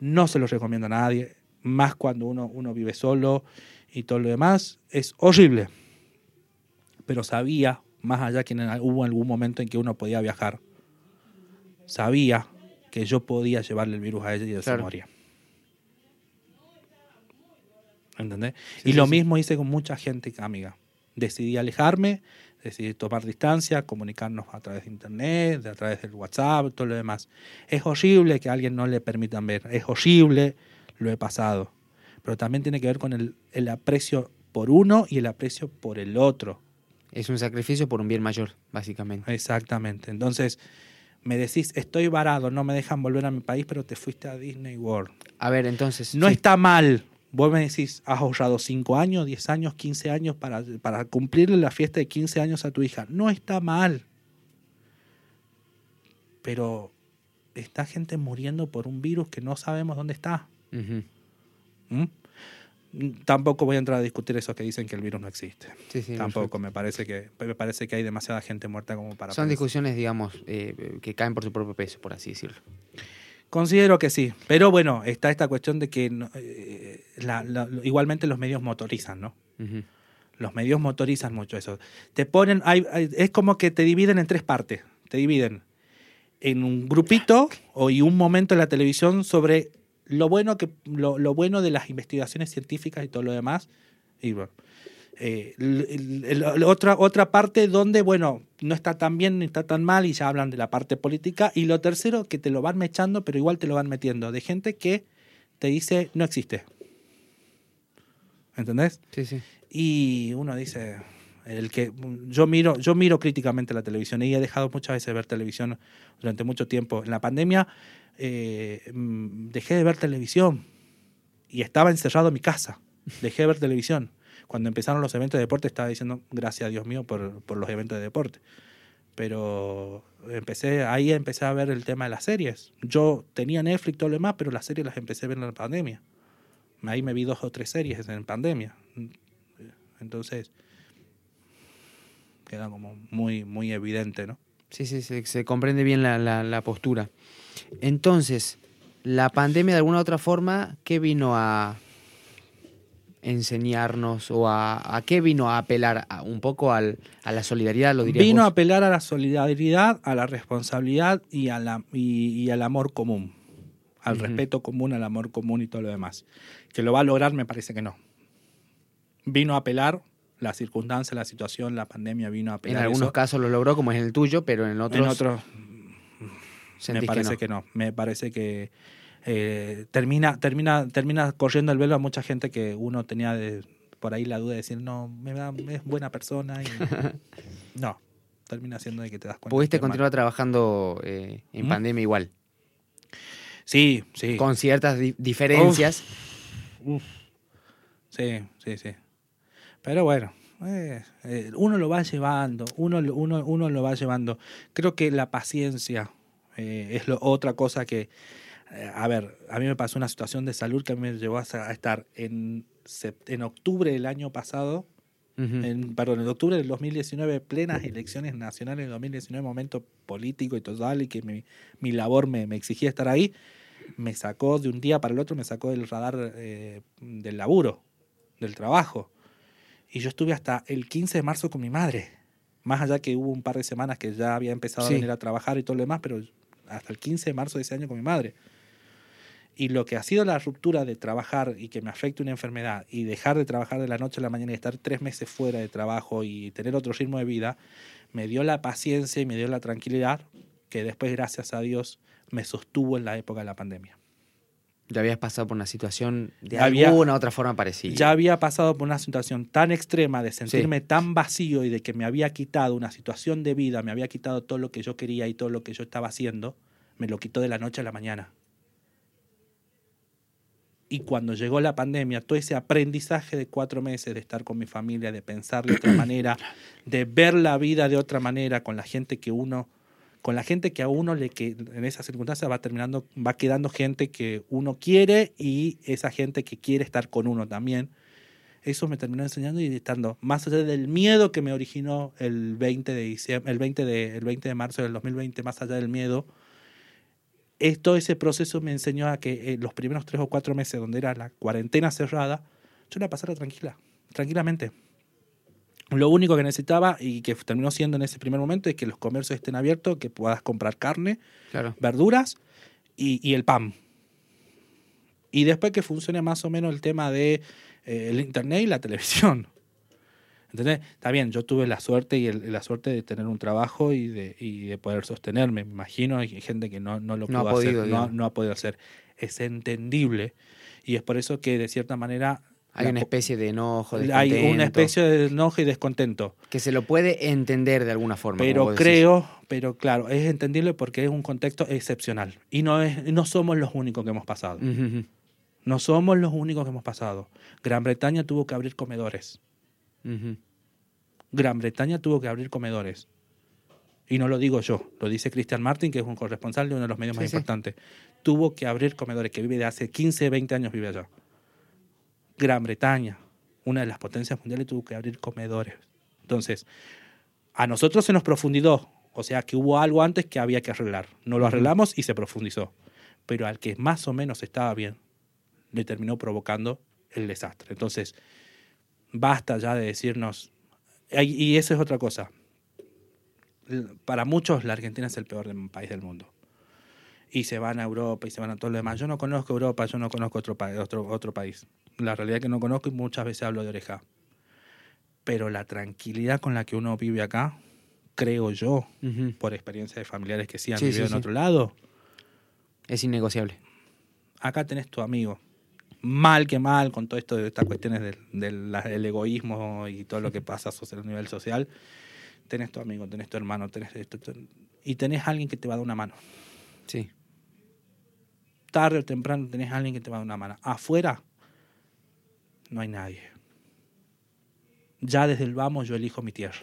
no se lo recomiendo a nadie, más cuando uno, uno vive solo y todo lo demás. Es horrible. Pero sabía, más allá que en hubo algún momento en que uno podía viajar, sabía que yo podía llevarle el virus a ella y ella se moría. ¿Entendés? Sí, y sí, lo sí. mismo hice con mucha gente amiga. Decidí alejarme, decidí tomar distancia, comunicarnos a través de internet, de- a través del WhatsApp, todo lo demás. Es horrible que a alguien no le permitan ver, es horrible, lo he pasado. Pero también tiene que ver con el, el aprecio por uno y el aprecio por el otro. Es un sacrificio por un bien mayor, básicamente. Exactamente. Entonces, me decís, estoy varado, no me dejan volver a mi país, pero te fuiste a Disney World. A ver, entonces. No sí. está mal. Vos me decís, has ahorrado 5 años, 10 años, 15 años para, para cumplirle la fiesta de 15 años a tu hija. No está mal. Pero está gente muriendo por un virus que no sabemos dónde está. ¿Mm? Tampoco voy a entrar a discutir eso que dicen que el virus no existe. Sí, sí, Tampoco, me parece que me parece que hay demasiada gente muerta como para Son pensar. discusiones, digamos, eh, que caen por su propio peso, por así decirlo. Considero que sí, pero bueno, está esta cuestión de que eh, la- la- igualmente los medios motorizan, ¿no? Los medios motorizan mucho eso. Te ponen, hay- hay- es como que te dividen en tres partes. Te dividen en un grupito o y un momento en la televisión sobre lo bueno que lo, lo bueno de las investigaciones científicas y todo lo demás. Y bueno, eh, el- el- el- otra, otra parte donde, bueno, no está tan bien ni está tan mal y ya hablan de la parte política. Y lo tercero, que te lo van mechando, pero igual te lo van metiendo, de gente que te dice no existe. ¿Entendés? Sí, sí. Y uno dice, El que yo miro, yo miro críticamente la televisión y he dejado muchas veces de ver televisión durante mucho tiempo. En la pandemia eh, mm, dejé de ver televisión y estaba encerrado en mi casa. Dejé de ver televisión. Cuando empezaron los eventos de deporte estaba diciendo gracias a Dios mío por, por los eventos de deporte. Pero empecé, ahí empecé a ver el tema de las series. Yo tenía Netflix todo lo demás, pero las series las empecé a ver en la pandemia. Ahí me vi dos o tres series en pandemia. Entonces, queda como muy, muy evidente, ¿no? Sí, sí, se, se comprende bien la, la- la postura. Entonces, la pandemia de alguna u otra forma, ¿qué vino a enseñarnos o a, a qué vino a apelar? ¿A- un poco al, a la solidaridad, lo diría Vino a apelar a la solidaridad, a la responsabilidad y, a la, y, y al amor común. Al respeto común, al amor común y todo lo demás. Que lo va a lograr, me parece que no. Vino a apelar, la circunstancia, la situación, la pandemia vino a En apelar. algunos eso. casos lo logró, como es el tuyo, pero en otros, en otros me sentís parece que no. Me parece que eh, termina, termina, termina corriendo el velo a mucha gente que uno tenía de- por ahí la duda de decir, no, me da, es buena persona. Y, no, termina siendo de que te das cuenta. Pudiste continuar trabajando eh, en ¿Mm? pandemia igual, Sí, sí. con ciertas di- diferencias. Sí, sí, sí. Pero bueno, eh, eh, uno lo va llevando, uno, lo- uno, uno lo va llevando. Creo que la paciencia eh, es lo, otra cosa que, eh, a ver, a mí me pasó una situación de salud que me llevó a, estar en, sept- en octubre del año pasado, en, perdón, en octubre del 2019, plenas elecciones nacionales del 2019, momento político y total, y que mi, mi labor me, me exigía estar ahí, me sacó de un día para el otro, me sacó del radar eh, del laburo, del trabajo. Y yo estuve hasta el 15 de marzo con mi madre. Más allá que hubo un par de semanas que ya había empezado Sí. a venir a trabajar y todo lo demás, pero hasta el 15 de marzo de ese año con mi madre. Y lo que ha sido la ruptura de trabajar y que me afecte una enfermedad y dejar de trabajar de la noche a la mañana y estar tres meses fuera de trabajo y tener otro ritmo de vida, me dio la paciencia y me dio la tranquilidad que después, gracias a Dios, me sostuvo en la época de la pandemia. Ya habías pasado por una situación de Había- alguna otra forma parecida. Ya había pasado por una situación tan extrema de sentirme tan vacío y de que me había quitado una situación de vida, me había quitado todo lo que yo quería y todo lo que yo estaba haciendo, me lo quitó de la noche a la mañana. Y cuando llegó la pandemia, todo ese aprendizaje de cuatro meses de estar con mi familia, de pensar de otra manera, de ver la vida de otra manera con la gente que uno, con la gente que a uno le que en esas circunstancias va terminando, va quedando gente que uno quiere y esa gente que quiere estar con uno también. Eso me terminó enseñando y estando más allá del miedo que me originó el 20 de diciembre, el 20 de, el 20 de marzo del 2020, más allá del miedo, todo ese proceso me enseñó a que eh, los primeros tres o cuatro meses donde era la cuarentena cerrada, yo la pasara tranquila, tranquilamente. Lo único que necesitaba y que terminó siendo en ese primer momento es que los comercios estén abiertos, que puedas comprar carne, Claro. verduras y, y el pan. Y después que funcione más o menos el tema de eh, el internet y la televisión. ¿Entendés? Está bien, yo tuve la suerte y el- la suerte de tener un trabajo y de, y de poder sostenerme. Me imagino hay gente que no, no lo No ha pudo podido, hacer, no, no ha podido hacer. Es entendible y es por eso que de cierta manera Hay una especie de enojo, de hay una especie de enojo y descontento. que se lo puede entender de alguna forma. Pero creo, pero claro, es entendible porque es un contexto excepcional. Y no, es, no somos los únicos que hemos pasado. No somos los únicos que hemos pasado. Gran Bretaña tuvo que abrir comedores. Gran Bretaña tuvo que abrir comedores. Y no lo digo yo, lo dice Christian Martin, que es un corresponsal de uno de los medios Sí, más sí. importantes. Tuvo que abrir comedores, que vive de hace 15, 20 años vive allá. Gran Bretaña, una de las potencias mundiales, tuvo que abrir comedores. Entonces, a nosotros se nos profundizó, o sea que hubo algo antes que había que arreglar. No lo arreglamos y se profundizó. Pero al que más o menos estaba bien, le terminó provocando el desastre. Entonces, basta ya de decirnos, y eso es otra cosa. Para muchos la Argentina es el peor país del mundo. Y se van a Europa y se van a todo lo demás. Yo no conozco Europa, yo no conozco otro, pa- otro, otro país. La realidad es que no conozco y muchas veces hablo de oreja. Pero la tranquilidad con la que uno vive acá, creo yo, Ujú. por experiencia de familiares que sí han Sí, vivido sí, en sí. otro lado, Es innegociable. acá tenés tu amigo. mal que mal con todo esto de estas cuestiones del, del- del egoísmo y todo lo que pasa a nivel social, tenés tu amigo, tenés tu hermano, tenés esto, y tenés alguien que te va a dar una mano. Sí. Tarde o temprano tenés alguien que te va a dar una mano. Afuera no hay nadie. Ya desde el vamos yo elijo mi tierra.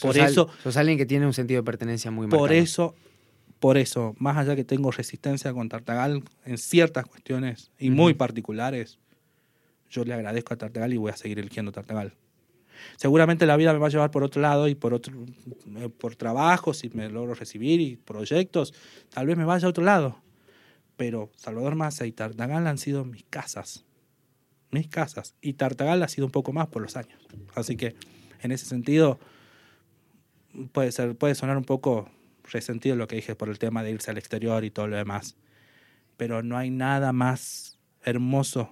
Por Sos al- eso, sos alguien que tiene un sentido de pertenencia muy por marcado. eso, por eso, más allá que tengo resistencia con Tartagal en ciertas cuestiones y muy Ujú. particulares, yo le agradezco a Tartagal y voy a seguir eligiendo Tartagal. Seguramente la vida me va a llevar por otro lado y por otro, eh, por trabajo, si me logro recibir y proyectos, tal vez me vaya a otro lado. Pero Salvador Massa y Tartagal han sido mis casas. Mis casas. Y Tartagal ha sido un poco más por los años. Así que, en ese sentido, puede, sonar un poco resentido lo que dije por el tema de irse al exterior y todo lo demás. Pero no hay nada más hermoso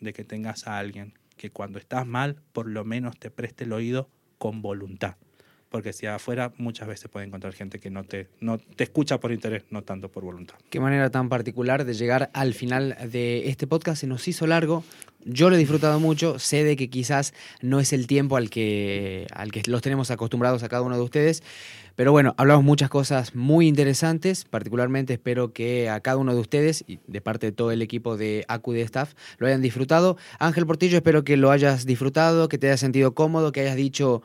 de que tengas a alguien que cuando estás mal, por lo menos te preste el oído con voluntad. Porque si afuera muchas veces puede encontrar gente que no te, no te escucha por interés, no tanto por voluntad. Qué manera tan particular de llegar al final de este podcast. Se nos hizo largo. Yo lo he disfrutado mucho. Sé de que quizás no es el tiempo al que, al que los tenemos acostumbrados a cada uno de ustedes. Pero bueno, hablamos muchas cosas muy interesantes. Particularmente espero que a cada uno de ustedes y de parte de todo el equipo de AcuD Staff lo hayan disfrutado. Ángel Portillo, espero que lo hayas disfrutado, que te hayas sentido cómodo, que hayas dicho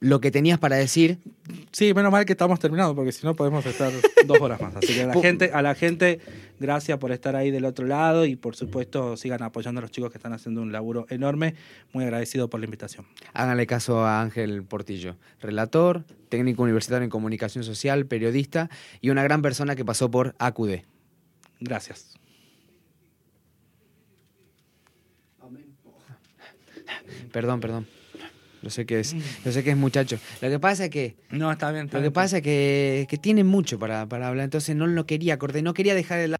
lo que tenías para decir. Sí, menos mal que estamos terminados, porque si no podemos estar dos horas más. Así que a la gente, a la gente, gracias por estar ahí del otro lado y por supuesto sigan apoyando a los chicos que están haciendo un laburo enorme. Muy agradecido por la invitación. Háganle caso a Ángel Portillo, relator, técnico universitario en comunicación social, periodista y una gran persona que pasó por AQD. Gracias. Perdón, perdón. Yo sé que es, yo sé que es muchacho. Lo que pasa es que, No, está bien. está lo que pasa es que, que tiene mucho para, para hablar, entonces no lo quería acordar, no quería dejar de lado.